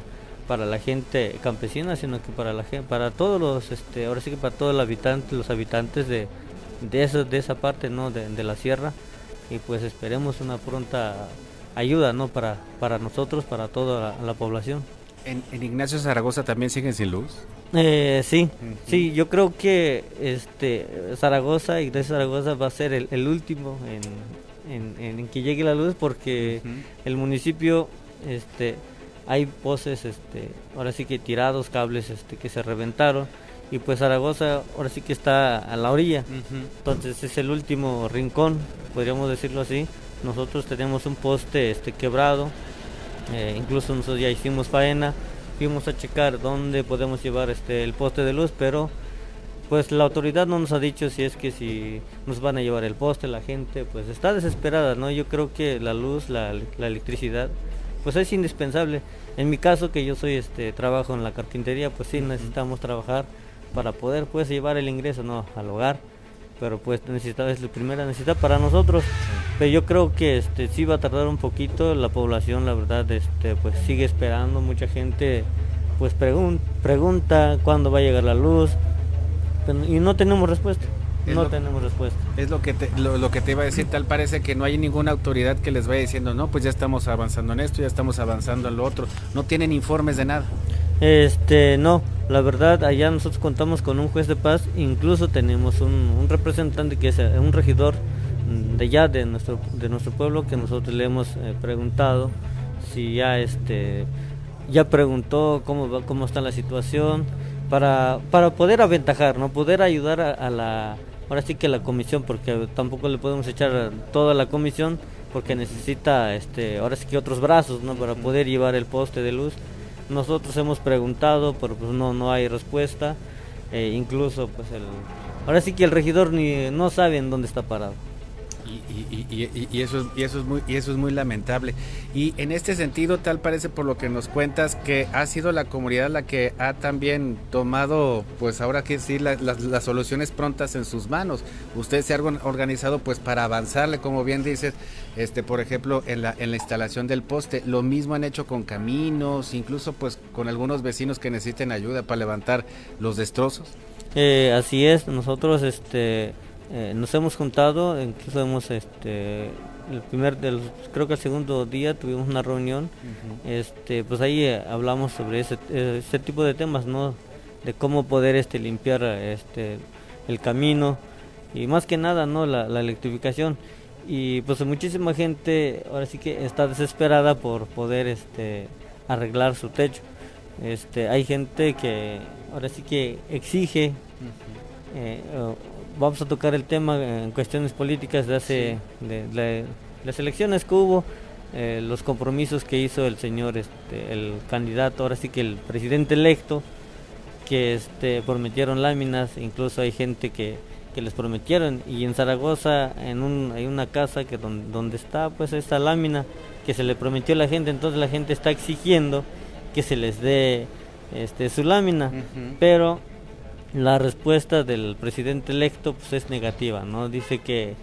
para la gente campesina, sino que para la gente, para todos los, este, ahora sí que para todos los habitantes, los habitantes de, de, eso, de esa parte, ¿no? De, la sierra, y pues esperemos una pronta ayuda, ¿no? Para, para nosotros, para toda la, población. ¿En, Ignacio Zaragoza también siguen sin luz? Eh, sí, sí, yo creo que este Zaragoza, Ignacio Zaragoza va a ser el, último en, en, que llegue la luz porque el municipio este hay voces, este, ahora sí que tirados, cables este, que se reventaron y pues Zaragoza ahora sí que está a la orilla, entonces es el último rincón, podríamos decirlo así. Nosotros tenemos un poste este, quebrado, eh, incluso nosotros ya hicimos faena, fuimos a checar dónde podemos llevar este, el poste de luz, pero pues la autoridad no nos ha dicho si es que si nos van a llevar el poste, la gente pues está desesperada, ¿no? Yo creo que la luz, la, la electricidad pues es indispensable. En mi caso, que yo soy este trabajo en la carpintería, pues sí necesitamos trabajar para poder pues llevar el ingreso no al hogar, pero pues necesita es la primera necesidad para nosotros. Pero yo creo que este sí va a tardar un poquito, la población la verdad este pues sigue esperando, mucha gente pues pregunta cuándo va a llegar la luz. Y no tenemos respuesta no tenemos respuesta. Es lo que, te, lo, que te iba a decir, tal parece que no hay ninguna autoridad que les vaya diciendo, no, pues ya estamos avanzando en esto, ya estamos avanzando en lo otro. No tienen informes de nada. Este, no, la verdad, allá nosotros contamos con un juez de paz, incluso tenemos un, representante que es eh, un regidor de allá de nuestro, de nuestro pueblo que nosotros le hemos eh, preguntado si ya este ya preguntó cómo cómo está la situación para, para poder aventajar, no poder ayudar a la ahora sí que la comisión, porque tampoco le podemos echar toda la comisión, porque necesita este, ahora sí que otros brazos, ¿no? Para poder llevar el poste de luz. Nosotros hemos preguntado, pero pues no, no hay respuesta. Eh, incluso pues el, ahora sí que el regidor ni no sabe en dónde está parado. Y, eso es, y, eso es muy, y eso es muy lamentable. Y en este sentido, tal parece por lo que nos cuentas que ha sido la comunidad la que ha también tomado, pues ahora que sí, las soluciones prontas en sus manos. Ustedes se han organizado pues para avanzarle, como bien dices, este, por ejemplo, en la, en la instalación del poste. Lo mismo han hecho con caminos, incluso pues con algunos vecinos que necesiten ayuda para levantar los destrozos. Eh, así es, nosotros este eh, nos hemos juntado, incluso hemos, este, el primer, del, creo que el segundo día tuvimos una reunión, este, pues ahí eh, hablamos sobre ese, ese, tipo de temas, ¿no? De cómo poder este, limpiar este, el camino y más que nada, ¿no? La, electrificación. Y pues muchísima gente ahora sí que está desesperada por poder este, arreglar su techo. Este, hay gente que ahora sí que exige vamos a tocar el tema en cuestiones políticas de hace de, las elecciones que hubo, eh, los compromisos que hizo el señor, este, el candidato, ahora sí que el presidente electo, que este, prometieron láminas, incluso hay gente que, que les prometieron y en Zaragoza en un, hay una casa que donde, donde está pues esta lámina que se le prometió a la gente, entonces la gente está exigiendo que se les dé este, su lámina, pero la respuesta del presidente electo pues es negativa, ¿no? Dice que,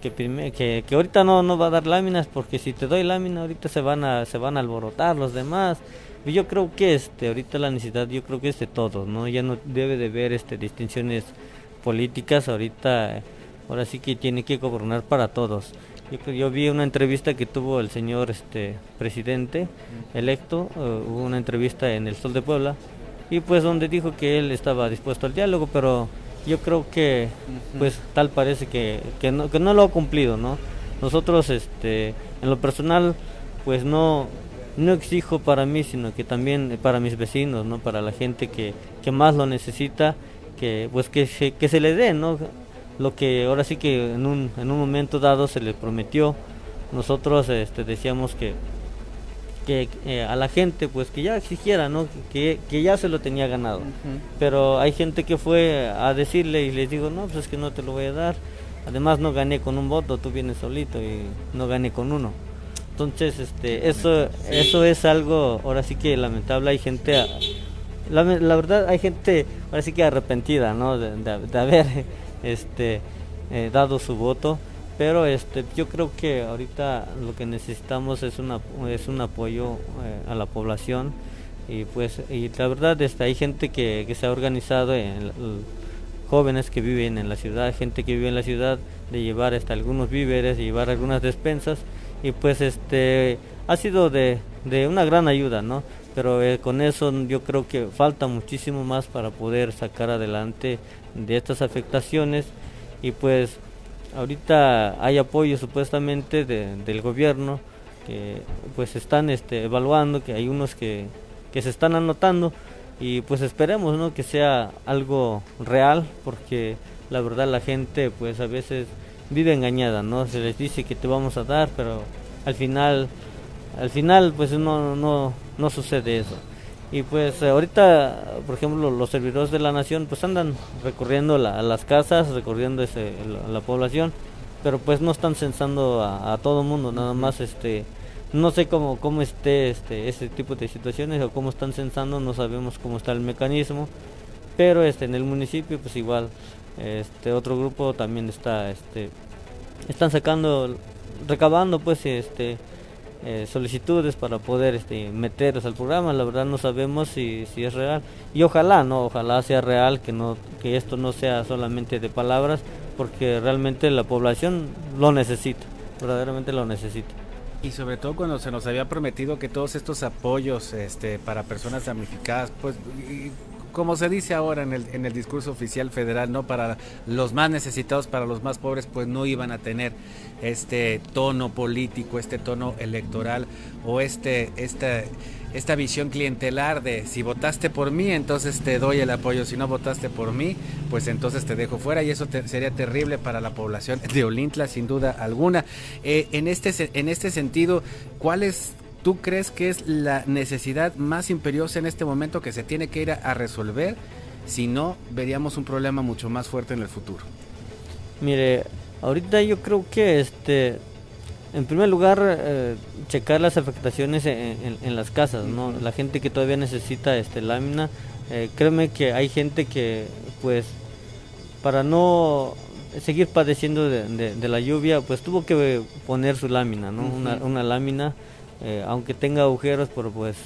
que, que, que ahorita no, no va a dar láminas porque si te doy lámina ahorita se van a se van a alborotar los demás. Yo creo que este ahorita la necesidad yo creo que es de todos no ya no debe de haber este distinciones políticas ahorita ahora sí que tiene que gobernar para todos. Yo, yo vi una entrevista que tuvo el señor este presidente electo uh, hubo una entrevista en el Sol de Puebla y pues donde dijo que él estaba dispuesto al diálogo pero yo creo que pues tal parece que, que, no, que no lo ha cumplido no nosotros este en lo personal pues no no exijo para mí, sino que también para mis vecinos, ¿no? Para la gente que, que más lo necesita, que pues que se, que se le dé, ¿no? Lo que ahora sí que en un, en un momento dado se le prometió. Nosotros este, decíamos que, que eh, a la gente pues que ya exigiera, ¿no? Que, que ya se lo tenía ganado. Pero hay gente que fue a decirle y les digo, no, pues es que no te lo voy a dar. Además no gané con un voto, tú vienes solito y no gané con uno. Entonces, este, eso, eso es algo, ahora sí que lamentable, hay gente, la, verdad hay gente, ahora sí que arrepentida, ¿no? De, haber, este, eh, dado su voto, pero este, yo creo que ahorita lo que necesitamos es una, es un apoyo eh, a la población. Y pues, y la verdad, este, hay gente que, que se ha organizado en, jóvenes que viven en la ciudad, gente que vive en la ciudad, de llevar hasta algunos víveres, llevar algunas despensas. Y pues este ha sido de, de una gran ayuda, ¿no? Pero eh, con eso yo creo que falta muchísimo más para poder sacar adelante de estas afectaciones. Y pues ahorita hay apoyo supuestamente del gobierno que pues están este, evaluando, que hay unos que, que se están anotando y pues esperemos ¿no? que sea algo real porque la verdad la gente pues a veces vive engañada, ¿no? Se les dice que te vamos a dar, pero al final, al final pues no, no, no sucede eso. Y pues ahorita, por ejemplo, los servidores de la nación pues andan recorriendo a las casas, recorriendo ese, la, población, pero pues no están censando a, todo mundo, nada más este no sé cómo, cómo esté este, ese tipo de situaciones o cómo están censando, no sabemos cómo está el mecanismo, pero este en el municipio pues igual este otro grupo también está este están sacando recabando pues este eh, solicitudes para poder este meterlos al programa. La verdad no sabemos si, es real. Y ojalá no ojalá sea real que no que esto no sea solamente de palabras porque realmente la población lo necesita verdaderamente lo necesita. Y sobre todo cuando se nos había prometido que todos estos apoyos este para personas damnificadas pues como se dice ahora en el, discurso oficial federal, no para los más necesitados, para los más pobres, pues no iban a tener este tono político, este tono electoral o este, esta, esta visión clientelar de si votaste por mí, entonces te doy el apoyo, si no votaste por mí, pues entonces te dejo fuera y eso sería terrible para la población de Olintla, sin duda alguna. Eh, en, este, en este sentido, ¿cuál es ¿Tú crees que es la necesidad más imperiosa en este momento que se tiene que ir a, resolver? Si no, veríamos un problema mucho más fuerte en el futuro. Mire, ahorita yo creo que este en primer lugar, eh, checar las afectaciones en, las casas, ¿no? La gente que todavía necesita este lámina, eh, créeme que hay gente que, pues, para no seguir padeciendo de, la lluvia, pues tuvo que poner su lámina, ¿no? una, una, lámina eh, aunque tenga agujeros, pero pues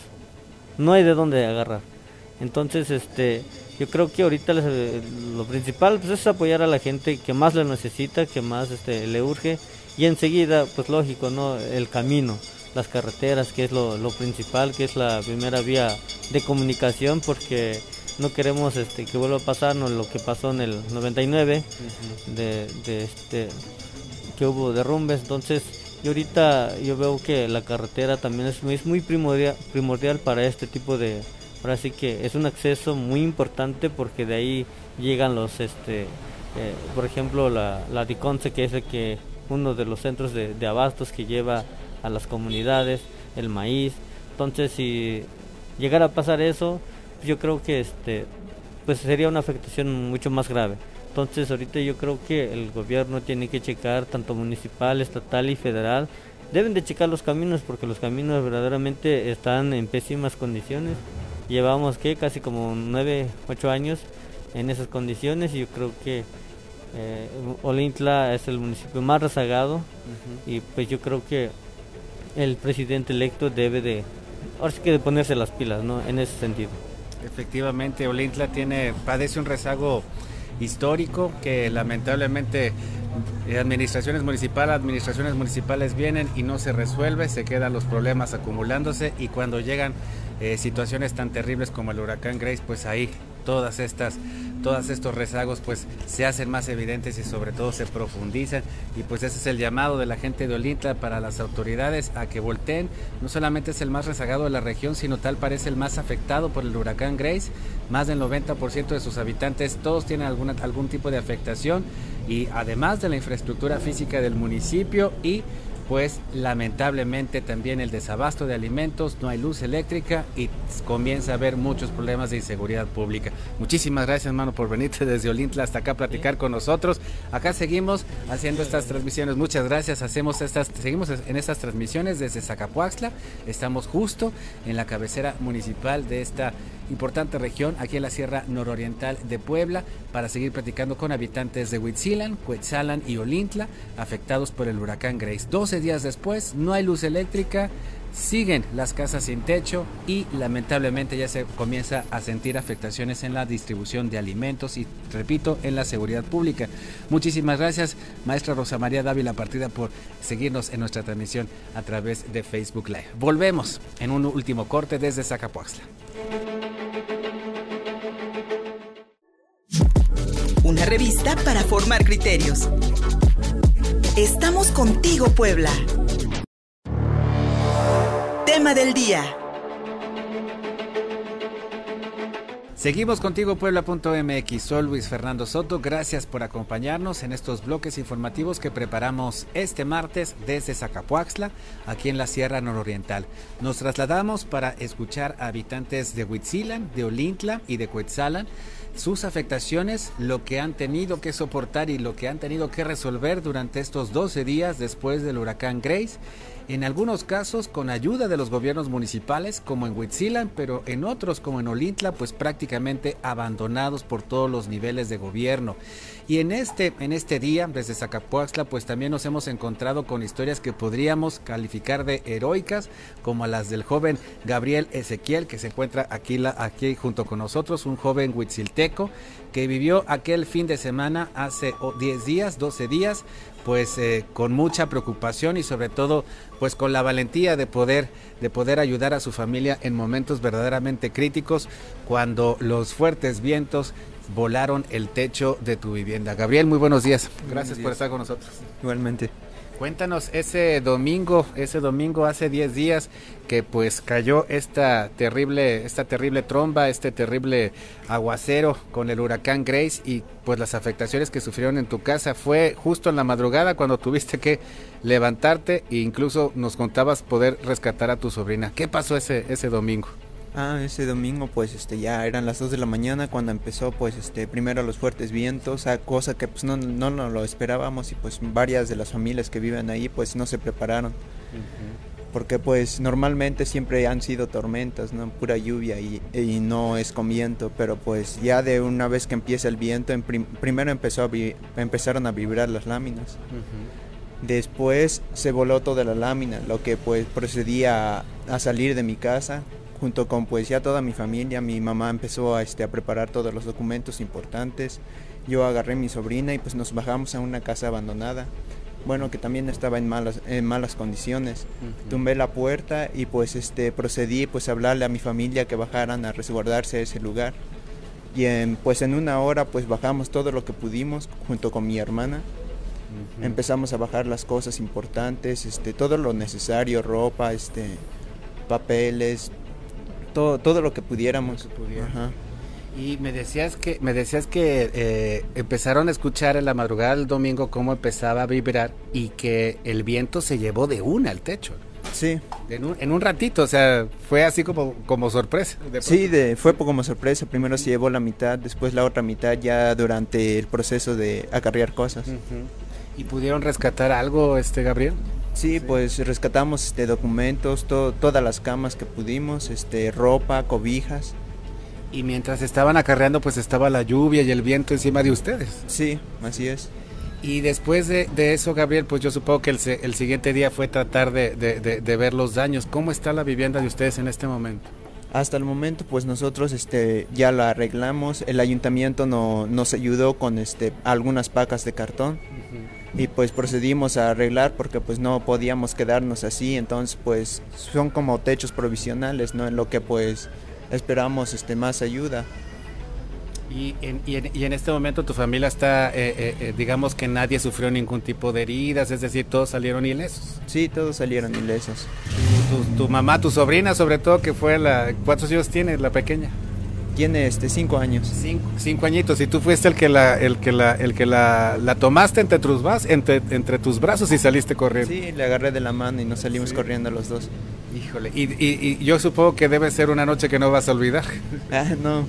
no hay de dónde agarrar. Entonces, este, yo creo que ahorita lo principal pues, es apoyar a la gente que más lo necesita, que más este, le urge y enseguida, pues lógico, no, el camino, las carreteras, que es lo, principal, que es la primera vía de comunicación, porque no queremos este, que vuelva a pasarnos lo que pasó en el 99, de, de este, que hubo derrumbes, entonces y ahorita yo veo que la carretera también es, muy primordial, primordial para este tipo de... Ahora sí que es un acceso muy importante porque de ahí llegan los, este, eh, por ejemplo, la, la Diconce, que es el que, uno de los centros de, de abastos que lleva a las comunidades, el maíz. Entonces, si llegara a pasar eso, yo creo que este, pues sería una afectación mucho más grave. Entonces ahorita yo creo que el gobierno tiene que checar, tanto municipal, estatal y federal, deben de checar los caminos porque los caminos verdaderamente están en pésimas condiciones. Llevamos que casi como 9, 8 años en esas condiciones y yo creo que Eh, Olintla es el municipio más rezagado y pues yo creo que el presidente electo debe de, ahora sí que de ponerse las pilas, ¿no? En ese sentido. Efectivamente, Olintla tiene, padece un rezago histórico que lamentablemente eh, administraciones municipales, administraciones municipales vienen y no se resuelve, se quedan los problemas acumulándose y cuando llegan eh, situaciones tan terribles como el huracán Grace, pues ahí todas estas todos estos rezagos pues se hacen más evidentes y sobre todo se profundizan. Y pues ese es el llamado de la gente de Olintra para las autoridades a que volteen, no solamente es el más rezagado de la región, sino tal parece el más afectado por el huracán Grace, más del 90% de sus habitantes todos tienen algún tipo de afectación. Y además de la infraestructura física del municipio y pues lamentablemente también el desabasto de alimentos, no hay luz eléctrica y comienza a haber muchos problemas de inseguridad pública. Muchísimas gracias, hermano, por venirte desde Olintla hasta acá a platicar con nosotros. Acá seguimos haciendo estas transmisiones. Muchas gracias. Hacemos estas, seguimos en estas transmisiones desde Zacapuaxla. Estamos justo en la cabecera municipal de esta importante región aquí en la Sierra Nororiental de Puebla para seguir platicando con habitantes de Huitzilan, Cuetzalan y Olintla afectados por el huracán Grace. 12 días después no hay luz eléctrica, siguen las casas sin techo y lamentablemente ya se comienza a sentir afectaciones en la distribución de alimentos y repito en la seguridad pública. Muchísimas gracias maestra Rosa María Dávila Partida por seguirnos en nuestra transmisión a través de Facebook Live. Volvemos en un último corte desde Zacapuaxla. Una revista para formar criterios. Estamos contigo, Puebla. Tema del día. Seguimos contigo Puebla.mx, soy Luis Fernando Soto, gracias por acompañarnos en estos bloques informativos que preparamos este martes desde Zacapuaxla, aquí en la Sierra Nororiental. Nos trasladamos para escuchar a habitantes de Huitzilan, de Olintla y de Cuetzalan sus afectaciones, lo que han tenido que soportar y lo que han tenido que resolver durante estos 12 días después del huracán Grace en algunos casos con ayuda de los gobiernos municipales como en Huitzilan, pero en otros como en Olintla pues prácticamente abandonados por todos los niveles de gobierno. Y en este, en este día, desde Zacapuaxla, pues también nos hemos encontrado con historias que podríamos calificar de heroicas, como las del joven Gabriel Ezequiel, que se encuentra aquí, aquí junto con nosotros, un joven huitzilteco que vivió aquel fin de semana hace 10 días, 12 días, pues eh, con mucha preocupación y sobre todo pues con la valentía de poder de poder ayudar a su familia en momentos verdaderamente críticos cuando los fuertes vientos volaron el techo de tu vivienda. Gabriel, muy buenos días. Gracias por estar con nosotros. Igualmente. Cuéntanos ese domingo, ese domingo hace 10 días que pues cayó esta terrible, esta terrible tromba, este terrible aguacero con el huracán Grace y pues las afectaciones que sufrieron en tu casa. Fue justo en la madrugada cuando tuviste que levantarte e incluso nos contabas poder rescatar a tu sobrina. ¿Qué pasó ese, ese domingo? Ah, ese domingo pues este ya eran las 2 de la mañana cuando empezó pues este primero los fuertes vientos, a cosa que pues no, no, no, lo esperábamos y pues varias de las familias que viven ahí pues no se prepararon. Porque pues normalmente siempre han sido tormentas, ¿no? Pura lluvia y, y no es con viento, pero pues ya de una vez que empieza el viento, en primero empezó a empezaron a vibrar las láminas. Después se voló toda la lámina, lo que pues procedía a salir de mi casa junto con pues ya toda mi familia, mi mamá empezó a, este, a preparar todos los documentos importantes, yo agarré a mi sobrina y pues nos bajamos a una casa abandonada, bueno que también estaba en malas, en malas condiciones, tumbé la puerta y pues este, procedí pues a hablarle a mi familia que bajaran a resguardarse a ese lugar. Y en, pues en una hora pues bajamos todo lo que pudimos junto con mi hermana. Empezamos a bajar las cosas importantes, este, todo lo necesario, ropa, este, papeles, todo, todo lo que pudiéramos. Y me decías que, me decías que eh, empezaron a escuchar en la madrugada del domingo cómo empezaba a vibrar y que el viento se llevó de una al techo. Sí. En un, en un ratito, o sea, fue así como, como sorpresa. sí, de, fue como sorpresa. Primero se llevó la mitad, después la otra mitad ya durante el proceso de acarrear cosas. ¿Y pudieron rescatar algo, este Gabriel? Sí, pues rescatamos este, documentos, todas las camas que pudimos, este, ropa, cobijas Y mientras estaban acarreando, pues estaba la lluvia y el viento encima de ustedes. Sí, así es. Y después de, de eso, Gabriel, pues yo supongo que el, el siguiente día fue tratar de, de- de- ver los daños. ¿Cómo está la vivienda de ustedes en este momento? Hasta el momento, pues nosotros este, ya la arreglamos. El ayuntamiento no, nos ayudó con este, algunas pacas de cartón y pues procedimos a arreglar porque pues no podíamos quedarnos así. Entonces, pues son como techos provisionales, ¿no? En lo que pues esperamos este, más ayuda. Y en, y en- y en este momento tu familia está, eh, eh, eh, digamos que nadie sufrió ningún tipo de heridas, es decir, todos salieron ilesos. Sí, todos salieron ilesos. Tu, tu mamá, tu sobrina, sobre todo, que fue la... ¿Cuántos años tiene la pequeña? Tiene este, cinco años. Cinco, cinco añitos. Y tú fuiste el que la, el que la, el que la, la tomaste entre tus, brazos, entre, entre tus brazos y saliste corriendo. Sí, le agarré de la mano y nos salimos corriendo los dos. Híjole. Y, y- y yo supongo que debe ser una noche que no vas a olvidar. Ah, no.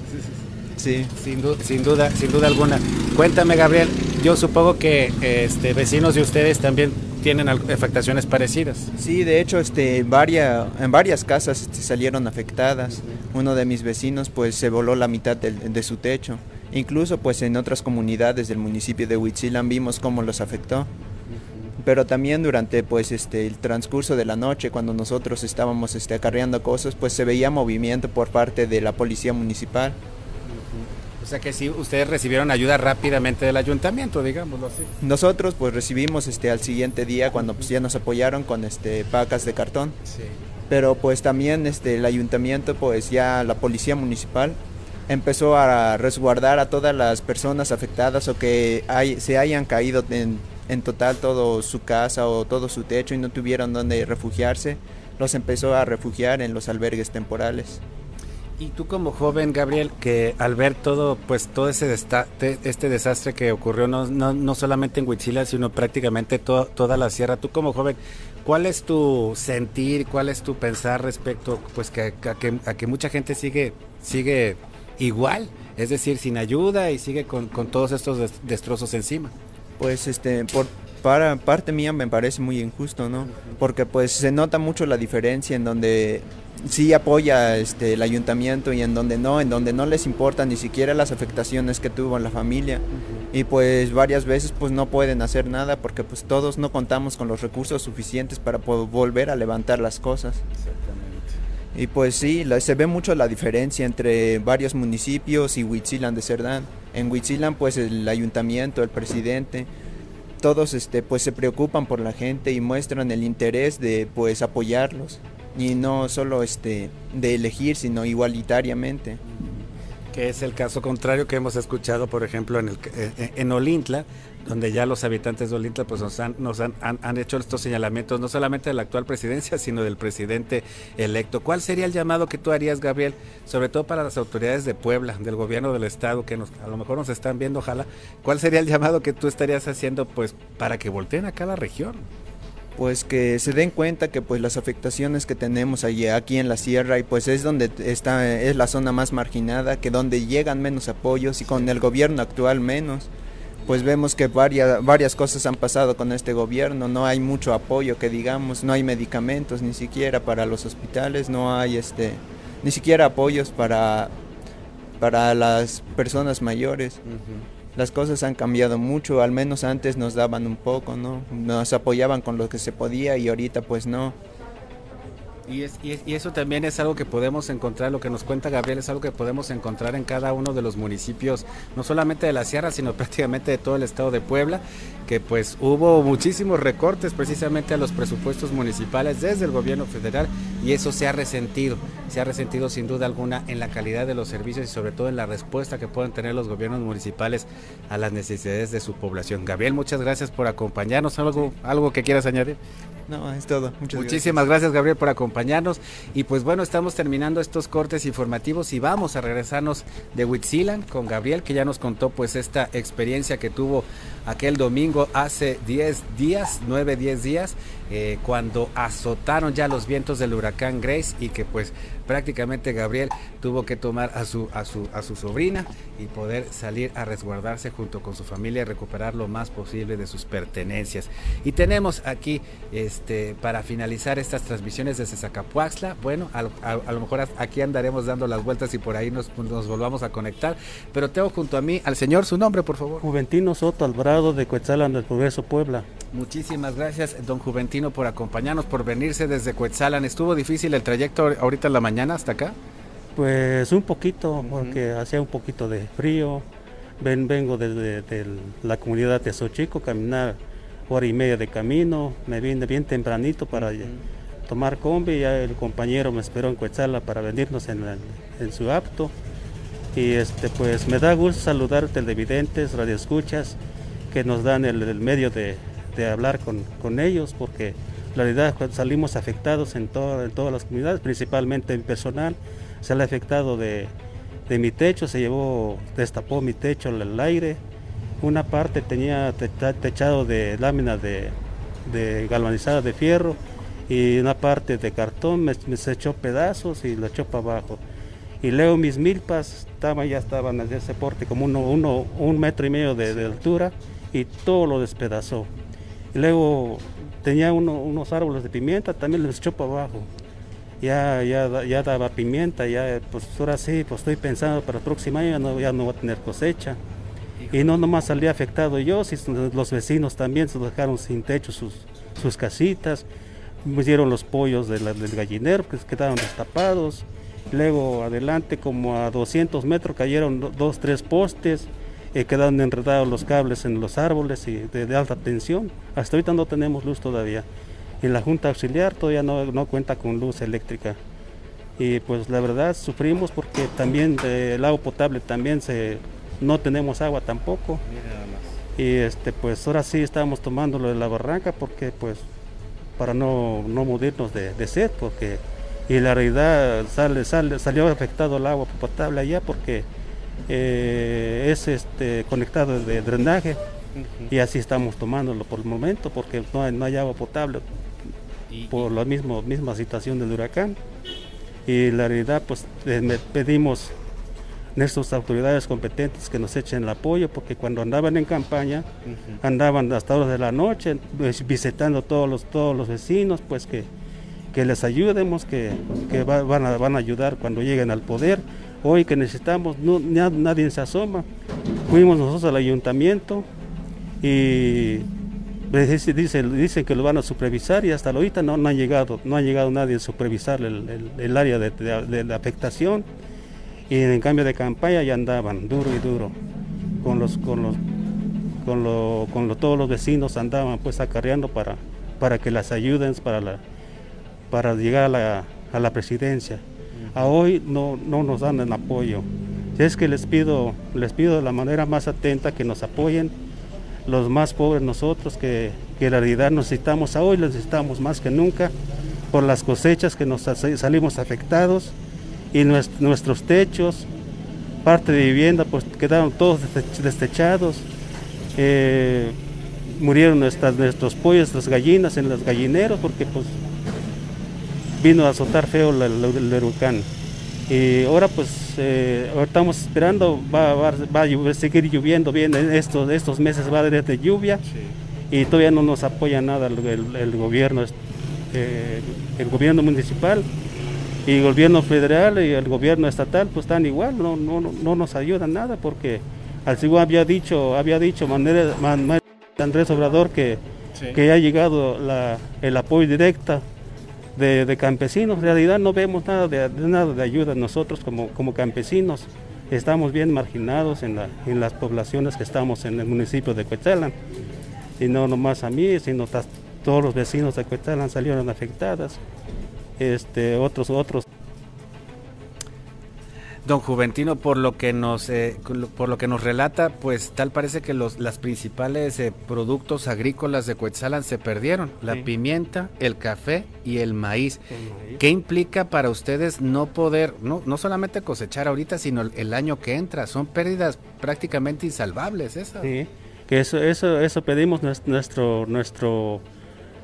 Sí. Sin, du- sin duda, sin duda alguna. Cuéntame, Gabriel. Yo supongo que este, vecinos de ustedes también tienen afectaciones parecidas. Sí, de hecho, este, varia- en varias casas este, salieron afectadas. Uno de mis vecinos, pues, se voló la mitad del- de su techo. Incluso, pues, en otras comunidades del municipio de Huitzilan vimos cómo los afectó. Pero también durante, pues, este, el transcurso de la noche, cuando nosotros estábamos, este, acarreando cosas, pues, se veía movimiento por parte de la policía municipal. O sea que sí, ustedes recibieron ayuda rápidamente del ayuntamiento, digámoslo así. Nosotros, pues, recibimos, este, al siguiente día, cuando, pues, ya nos apoyaron con, este, pacas de cartón. Sí. pero pues también este el ayuntamiento pues ya la policía municipal empezó a resguardar a todas las personas afectadas o que hay- se hayan caído en, en total todo su casa o todo su techo y no tuvieron donde refugiarse los empezó a refugiar en los albergues temporales Y tú como joven, Gabriel, que al ver todo, pues todo ese desta- te- este desastre que ocurrió no, no, no solamente en Huitzila, sino prácticamente to- toda la sierra, tú como joven, ¿cuál es tu sentir, cuál es tu pensar respecto, pues que, a, que, a que mucha gente sigue, sigue igual, es decir, sin ayuda y sigue con, con todos estos des- destrozos encima? pues este por para parte mía me parece muy injusto no porque pues se nota mucho la diferencia en donde sí apoya este el ayuntamiento y en donde no en donde no les importa ni siquiera las afectaciones que tuvo en la familia. Y pues varias veces pues no pueden hacer nada porque pues todos no contamos con los recursos suficientes para volver a levantar las cosas. Y pues sí, la- se ve mucho la diferencia entre varios municipios y Huitzilan de Cerdán. En Huitzilan pues el ayuntamiento, el presidente, todos este pues se preocupan por la gente y muestran el interés de pues apoyarlos y no solo este de elegir, sino igualitariamente. que es el caso contrario que hemos escuchado, por ejemplo, en, el, eh, en Olintla, donde ya los habitantes de Olintla pues, nos, han, nos han, han- han hecho estos señalamientos, no solamente de la actual presidencia, sino del presidente electo. ¿Cuál sería el llamado que tú harías, Gabriel, sobre todo para las autoridades de Puebla, del gobierno del Estado, que nos, a lo mejor nos están viendo, ojalá? ¿Cuál sería el llamado que tú estarías haciendo pues, para que volteen a cada región? Pues que se den cuenta que pues las afectaciones que tenemos allí aquí en la sierra y pues es donde está es la zona más marginada que donde llegan menos apoyos y con el gobierno actual menos pues vemos que varias varias cosas han pasado con este gobierno. No hay mucho apoyo que digamos no hay medicamentos ni siquiera para los hospitales no hay este ni siquiera apoyos para para las personas mayores las cosas han cambiado mucho, al menos antes nos daban un poco, ¿no? Nos apoyaban con lo que se podía y ahorita pues no. Y, es, y, es- y eso también es algo que podemos encontrar, lo que nos cuenta Gabriel es algo que podemos encontrar en cada uno de los municipios, no solamente de la sierra, sino prácticamente de todo el estado de Puebla, que pues hubo muchísimos recortes precisamente a los presupuestos municipales desde el gobierno federal y eso se ha resentido, se ha resentido sin duda alguna en la calidad de los servicios y sobre todo en la respuesta que pueden tener los gobiernos municipales a las necesidades de su población. Gabriel, muchas gracias por acompañarnos, algo, algo que quieras añadir. No, es todo. Muchas Muchísimas gracias. Gabriel por acompañarnos y pues bueno estamos terminando estos cortes informativos y vamos a regresarnos de Huitzilan con Gabriel que ya nos contó pues esta experiencia que tuvo aquel domingo hace 10 días, 9, 10 días eh, cuando azotaron ya los vientos del huracán Grace y que pues prácticamente Gabriel tuvo que tomar a su, a su, a su sobrina y poder salir a resguardarse junto con su familia y recuperar lo más posible de sus pertenencias. Y tenemos aquí, este, para finalizar estas transmisiones desde Zacapuaxla, bueno, a, lo mejor aquí andaremos dando las vueltas y por ahí nos, nos volvamos a conectar, pero tengo junto a mí al señor, su nombre, por favor. Juventino Soto Alvarado de Cuetzalan del Progreso Puebla. Muchísimas gracias, don Juventino, por acompañarnos, por venirse desde Cuetzalan. ¿Estuvo difícil el trayecto ahorita en la mañana hasta acá? Pues un poquito, porque hacía un poquito de frío. Ven, vengo desde la comunidad de Xochico, caminar hora y media de camino. Me vine bien tempranito para tomar combi. Ya el compañero me esperó en Cuetzala para venirnos en, su apto. Y este, pues me da gusto saludar televidentes, radioescuchas que nos dan el medio de, de hablar con, con, ellos, porque la realidad salimos afectados en, todo, en todas las comunidades, principalmente en personal. Se ha afectado de, de mi techo, se llevó, destapó mi techo el aire. Una parte tenía techado de láminas de, de galvanizada de fierro y una parte de cartón me, se echó pedazos y lo echó para abajo. Y luego mis milpas estaban, ya estaban de ese porte, como uno, uno, un metro y medio de, de altura y todo lo despedazó. Y luego tenía unos árboles de pimienta, también los echó para abajo. Ya, ya, ya daba pimienta, ya pues ahora sí, pues estoy pensando para el próximo año ya no, ya no voy a tener cosecha. Y no nomás salía afectado yo, sino los vecinos también se dejaron sin techo sus, sus casitas, pusieron los pollos del gallinero que quedaron destapados. Luego adelante como a 200 metros cayeron dos, tres postes, eh, quedaron enredados los cables en los árboles y de, alta tensión. Hasta ahorita no tenemos luz todavía. Y la Junta Auxiliar todavía no, no cuenta con luz eléctrica. Y pues la verdad sufrimos porque también el agua potable también se, no tenemos agua tampoco. Y este pues ahora sí estamos tomando lo de la barranca porque pues para no, no morirnos de, de sed porque y la realidad sale, sale, salió afectado el agua potable allá porque eh, es este, conectado de drenaje. Y así estamos tomándolo por el momento porque no hay, no hay agua potable por la misma, misma situación del huracán. Y la realidad, pues eh, pedimos a nuestras autoridades competentes que nos echen el apoyo, porque cuando andaban en campaña, andaban hasta horas de la noche pues, visitando todos los, todos los vecinos, pues que, que les ayudemos, que, que van, a, van a ayudar cuando lleguen al poder Hoy que necesitamos, no, nadie se asoma. Fuimos nosotros al ayuntamiento y dicen, dicen que lo van a supervisar y hasta ahorita no, no han llegado, no ha llegado nadie a supervisar el, área de, la afectación y en cambio de campaña ya andaban duro y duro con los con los con, lo, con todos los vecinos andaban pues acarreando para para que las ayuden para la, para llegar a la, a la presidencia a hoy no, no nos dan el apoyo. Es que les pido, les pido de la manera más atenta que nos apoyen los más pobres nosotros, que, que la realidad necesitamos a hoy, necesitamos más que nunca por las cosechas que nos salimos afectados y nuestros techos, parte de vivienda, pues quedaron todos destechados. Eh, murieron nuestras, nuestros pollos, las gallinas en los gallineros, porque pues vino a azotar feo el, huracán. Y ahora pues eh, estamos esperando, va, va, a seguir lloviendo bien, estos, estos meses va a haber de lluvia. Y todavía no nos apoya nada el, gobierno, eh, el gobierno municipal y el gobierno federal y el gobierno estatal pues están igual, no, no, no nos ayudan nada porque al igual había dicho, había dicho Andrés Obrador que, que ha llegado la, el apoyo directo de, campesinos. En realidad no vemos nada de, nada de ayuda nosotros como, como campesinos. Estamos bien marginados en, la, en las poblaciones que estamos en el municipio de Cuetzalan. Y no nomás a mí, sino todos los vecinos de Cuetzalan salieron afectadas. Este, otros, otros Don Juventino, por lo que nos eh, por lo que nos relata, pues tal parece que los las principales eh, productos agrícolas de Coetzalan se perdieron, la pimienta, el café y el maíz. ¿Qué implica para ustedes no poder no no solamente cosechar ahorita, sino el, año que entra? Son pérdidas prácticamente insalvables esas. Sí, que eso eso eso pedimos nuestro nuestro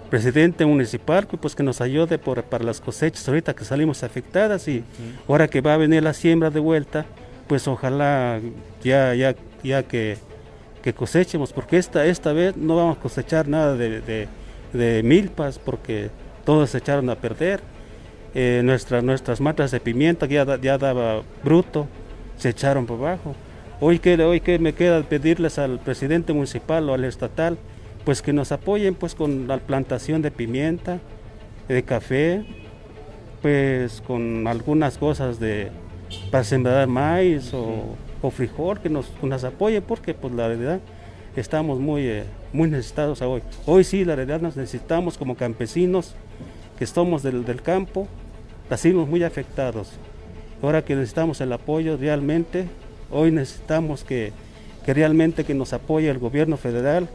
presidente municipal pues que nos ayude por, para las cosechas ahorita que salimos afectadas y ahora que va a venir la siembra de vuelta, pues ojalá ya, ya, ya que, que cosechemos, porque esta, esta vez no vamos a cosechar nada de, de, milpas porque todos se echaron a perder. Eh, nuestras matas de pimienta que ya, ya daba bruto, se echaron por abajo. Hoy que, hoy que me queda pedirles al presidente municipal o al estatal, pues que nos apoyen pues con la plantación de pimienta, de café, pues con algunas cosas de para sembrar maíz o, frijol, que nos, nos apoyen porque pues la verdad estamos muy, eh, muy necesitados hoy. Hoy sí, la verdad nos necesitamos como campesinos que somos del, del campo, nacimos muy afectados. Ahora que necesitamos el apoyo realmente, hoy necesitamos que, que realmente que nos apoye el gobierno federal,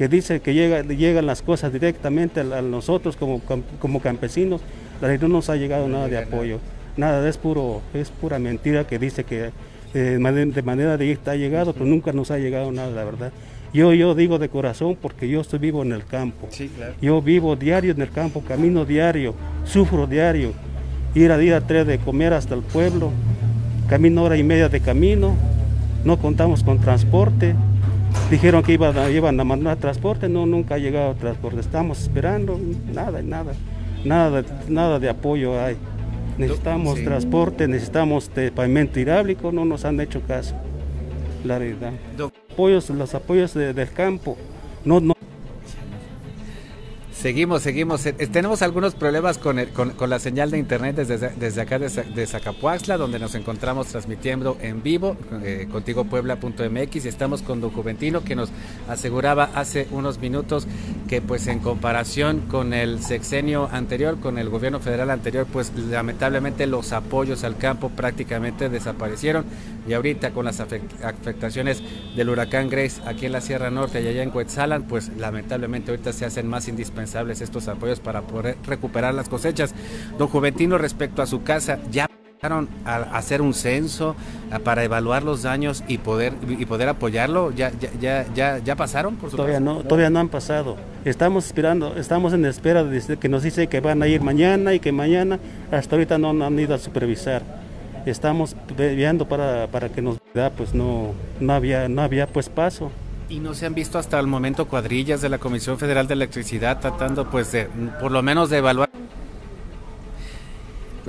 que dice que llega, llegan las cosas directamente a, nosotros como, como campesinos, no nos ha llegado nada de apoyo. Nada, es, puro, es pura mentira que dice que eh, de manera directa ha llegado, pero nunca nos ha llegado nada, la verdad. Yo, yo digo de corazón porque yo estoy vivo en el campo. Yo vivo diario en el campo, camino diario, sufro diario. Ir a día tres de comer hasta el pueblo, camino hora y media de camino, no contamos con transporte, Dijeron que iban a, iban a mandar transporte, no, nunca ha llegado transporte. Estamos esperando, nada, nada, nada, nada de apoyo hay. Necesitamos transporte, necesitamos de pavimento hidráulico, no nos han hecho caso. La verdad. Apoyos, los apoyos del campo, no, no Seguimos, seguimos. Eh, tenemos algunos problemas con, con, la señal de internet desde, desde acá de, Zacapuaxla, donde nos encontramos transmitiendo en vivo eh, contigo puebla.mx y estamos con Don Juventino que nos aseguraba hace unos minutos que pues en comparación con el sexenio anterior, con el gobierno federal anterior, pues lamentablemente los apoyos al campo prácticamente desaparecieron y ahorita con las afectaciones del huracán Grace aquí en la Sierra Norte y allá en Cuetzalan, pues lamentablemente ahorita se hacen más indispensables estos apoyos para poder recuperar las cosechas. Don Juventino, respecto a su casa, ¿ya empezaron a hacer un censo para evaluar los daños y poder y poder apoyarlo? ¿Ya, ya, ya, ya, pasaron? Por todavía no, todavía no han pasado. Estamos esperando, estamos en espera de que nos dice que van a ir mañana y que mañana hasta ahorita no han ido a supervisar. Estamos viendo para, para que nos da, pues no, no había, no había pues paso. ¿Y no se han visto hasta el momento cuadrillas de la Comisión Federal de Electricidad tratando pues de, por lo menos de evaluar?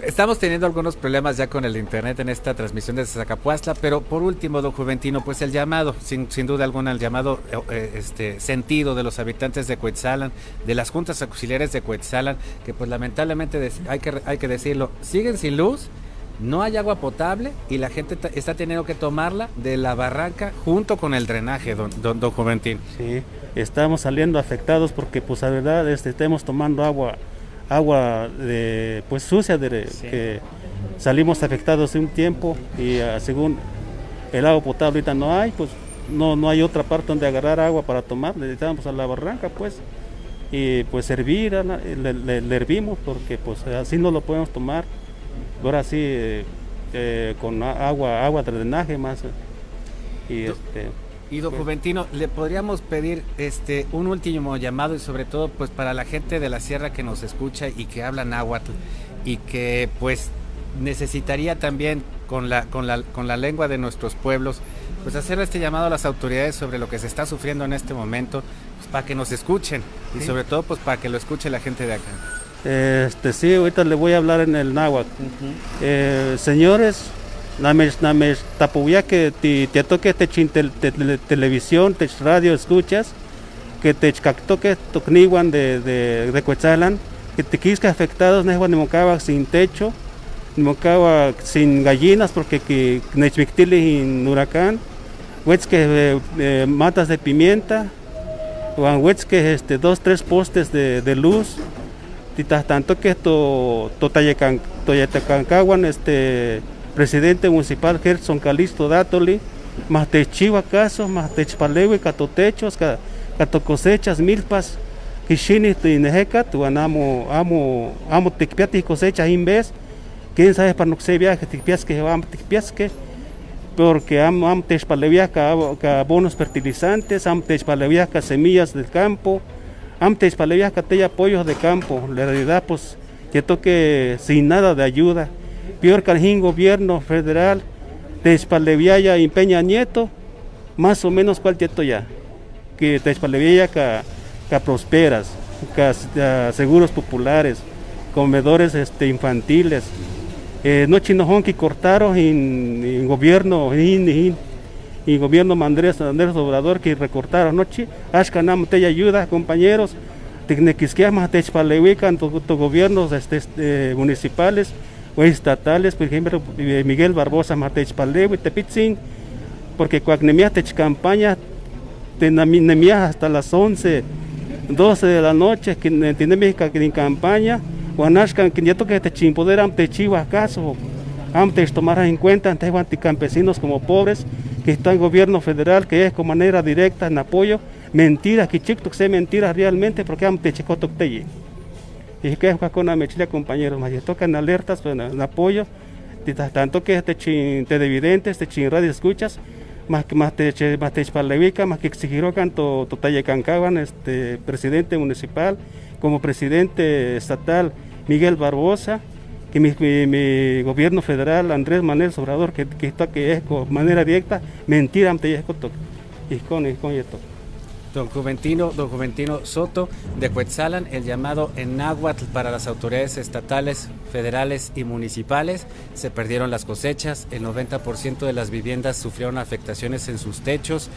Estamos teniendo algunos problemas ya con el internet en esta transmisión de Zacapuastla, pero por último, don Juventino, pues el llamado, sin, sin duda alguna, el llamado eh, este, sentido de los habitantes de Cuetzalan, de las juntas auxiliares de Cuetzalan, que pues lamentablemente hay que, hay que decirlo, siguen sin luz, no hay agua potable y la gente está teniendo que tomarla de la barranca junto con el drenaje, don, don, don Juventín. Sí, estamos saliendo afectados porque pues la verdad este, estamos tomando agua agua de pues sucia de que salimos afectados de un tiempo y ah, según el agua potable ahorita no hay, pues no, no hay otra parte donde agarrar agua para tomar, necesitamos a la barranca pues y pues hervir, le, le hervimos porque pues así no lo podemos tomar ahora sí eh, eh, con agua, agua de drenaje más. Y, este, y don pues Juventino, le podríamos pedir este un último llamado y sobre todo pues para la gente de la sierra que nos escucha y que habla náhuatl y que pues necesitaría también con la, con la, con la lengua de nuestros pueblos pues hacer este llamado a las autoridades sobre lo que se está sufriendo en este momento pues, para que nos escuchen y sobre todo pues para que lo escuche la gente de acá. Este, sí, ahorita le voy a hablar en el náhuatl. Eh, señores, names, names, tapuya que te, te toque te, te, televisión, te radio escuchas, que te toque tocniwan de, de, de Cuetzalan, que te quisca afectados, ne mocaba sin techo, mocaba sin gallinas porque que nechmictili en huracán, huets que eh, eh, matas de pimienta, huets que este, dos, tres postes de, de luz, Titas tanto que esto Toyatecancaguan, este presidente municipal Gerson Calisto Datoli, más te chiva caso, más te chpalewe, catotechos, cato cosechas, milpas, kishini tu inejeca, tu amo, amo, amo ticpiati cosecha en vez, quién sabe para no se viaje, ticpias que vamos que porque amo, amo techpaleviaca bonos fertilizantes, amo techpaleviaca semillas del campo, Antes para que apoyos de campo, la realidad pues que toque sin nada de ayuda. Peor el gobierno federal, de ya empeña Nieto, más o menos cual tieto ya. Que te que, que prosperas, que seguros populares, comedores este, infantiles. Eh, no chinojón que cortaron en, gobierno, en, en, gobierno Andrés, Andrés Obrador que recortaron noche, ashkanam te ayuda compañeros, tecnequisquemas te chpalehuican tu, tu gobiernos este, este, municipales o estatales, por ejemplo eh, Miguel Barbosa matech palewi tepitzin, porque cuacnemia tech campaña nemia hasta las 11, 12 de la noche, que tiene en campaña, Guanashkan, que ya toque te chimpoder, te chiva acaso, antes tomar en cuenta ante campesinos como pobres, que está en gobierno federal, que es con manera directa en apoyo, mentiras, que chico que sea mentira realmente, porque ante chico te y que es con la mechila compañeros, más tocan alertas pues, en apoyo, tanto que te chin te evidentes, te chin radio escuchas, más que más te más te más que exigieron canto to cancaban este presidente municipal como presidente estatal Miguel Barbosa, que mi, gobierno federal Andrés Manuel Sobrador, que, que está que es de manera directa, mentira ante y con esto. Don Juventino, don Juventino Soto de Cuetzalan, el llamado en náhuatl para las autoridades estatales, federales y municipales. Se perdieron las cosechas, el 90% de las viviendas sufrieron afectaciones en sus techos.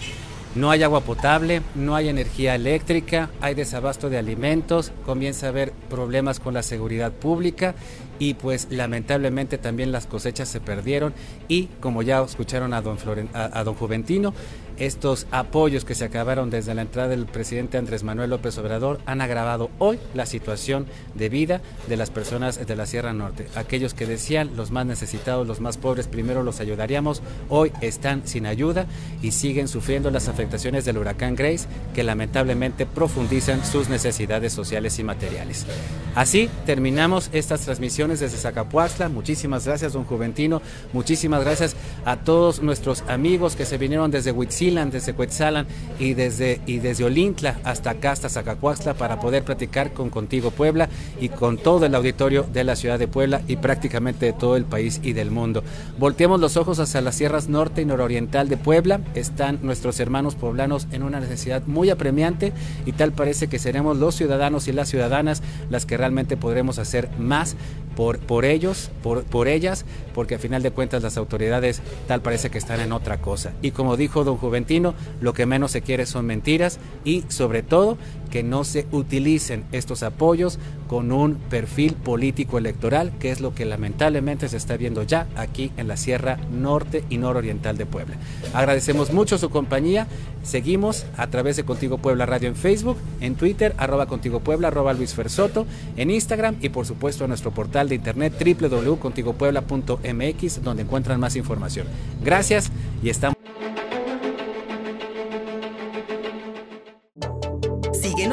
No hay agua potable, no hay energía eléctrica, hay desabasto de alimentos, comienza a haber problemas con la seguridad pública y pues lamentablemente también las cosechas se perdieron y como ya escucharon a don, a don Juventino, estos apoyos que se acabaron desde la entrada del presidente Andrés Manuel López Obrador han agravado hoy la situación de vida de las personas de la Sierra Norte. Aquellos que decían los más necesitados, los más pobres, primero los ayudaríamos, hoy están sin ayuda y siguen sufriendo las afectaciones del huracán Grace que lamentablemente profundizan sus necesidades sociales y materiales. Así terminamos estas transmisiones desde Zacapuaxla. Muchísimas gracias, don Juventino. Muchísimas gracias a todos nuestros amigos que se vinieron desde Huitzil desde Cuetzalan y desde, y desde Olintla hasta acá, hasta para poder platicar con Contigo Puebla y con todo el auditorio de la ciudad de Puebla y prácticamente de todo el país y del mundo. Volteamos los ojos hacia las sierras norte y nororiental de Puebla. Están nuestros hermanos poblanos en una necesidad muy apremiante y tal parece que seremos los ciudadanos y las ciudadanas las que realmente podremos hacer más por, por ellos, por, por ellas, porque a final de cuentas las autoridades tal parece que están en otra cosa. Y como dijo don Lo que menos se quiere son mentiras y sobre todo que no se utilicen estos apoyos con un perfil político electoral, que es lo que lamentablemente se está viendo ya aquí en la Sierra Norte y Nororiental de Puebla. Agradecemos mucho su compañía. Seguimos a través de Contigo Puebla Radio en Facebook, en Twitter, arroba Contigo Puebla, arroba Luis Fersoto, en Instagram y por supuesto en nuestro portal de internet www.contigopuebla.mx, donde encuentran más información. Gracias y estamos.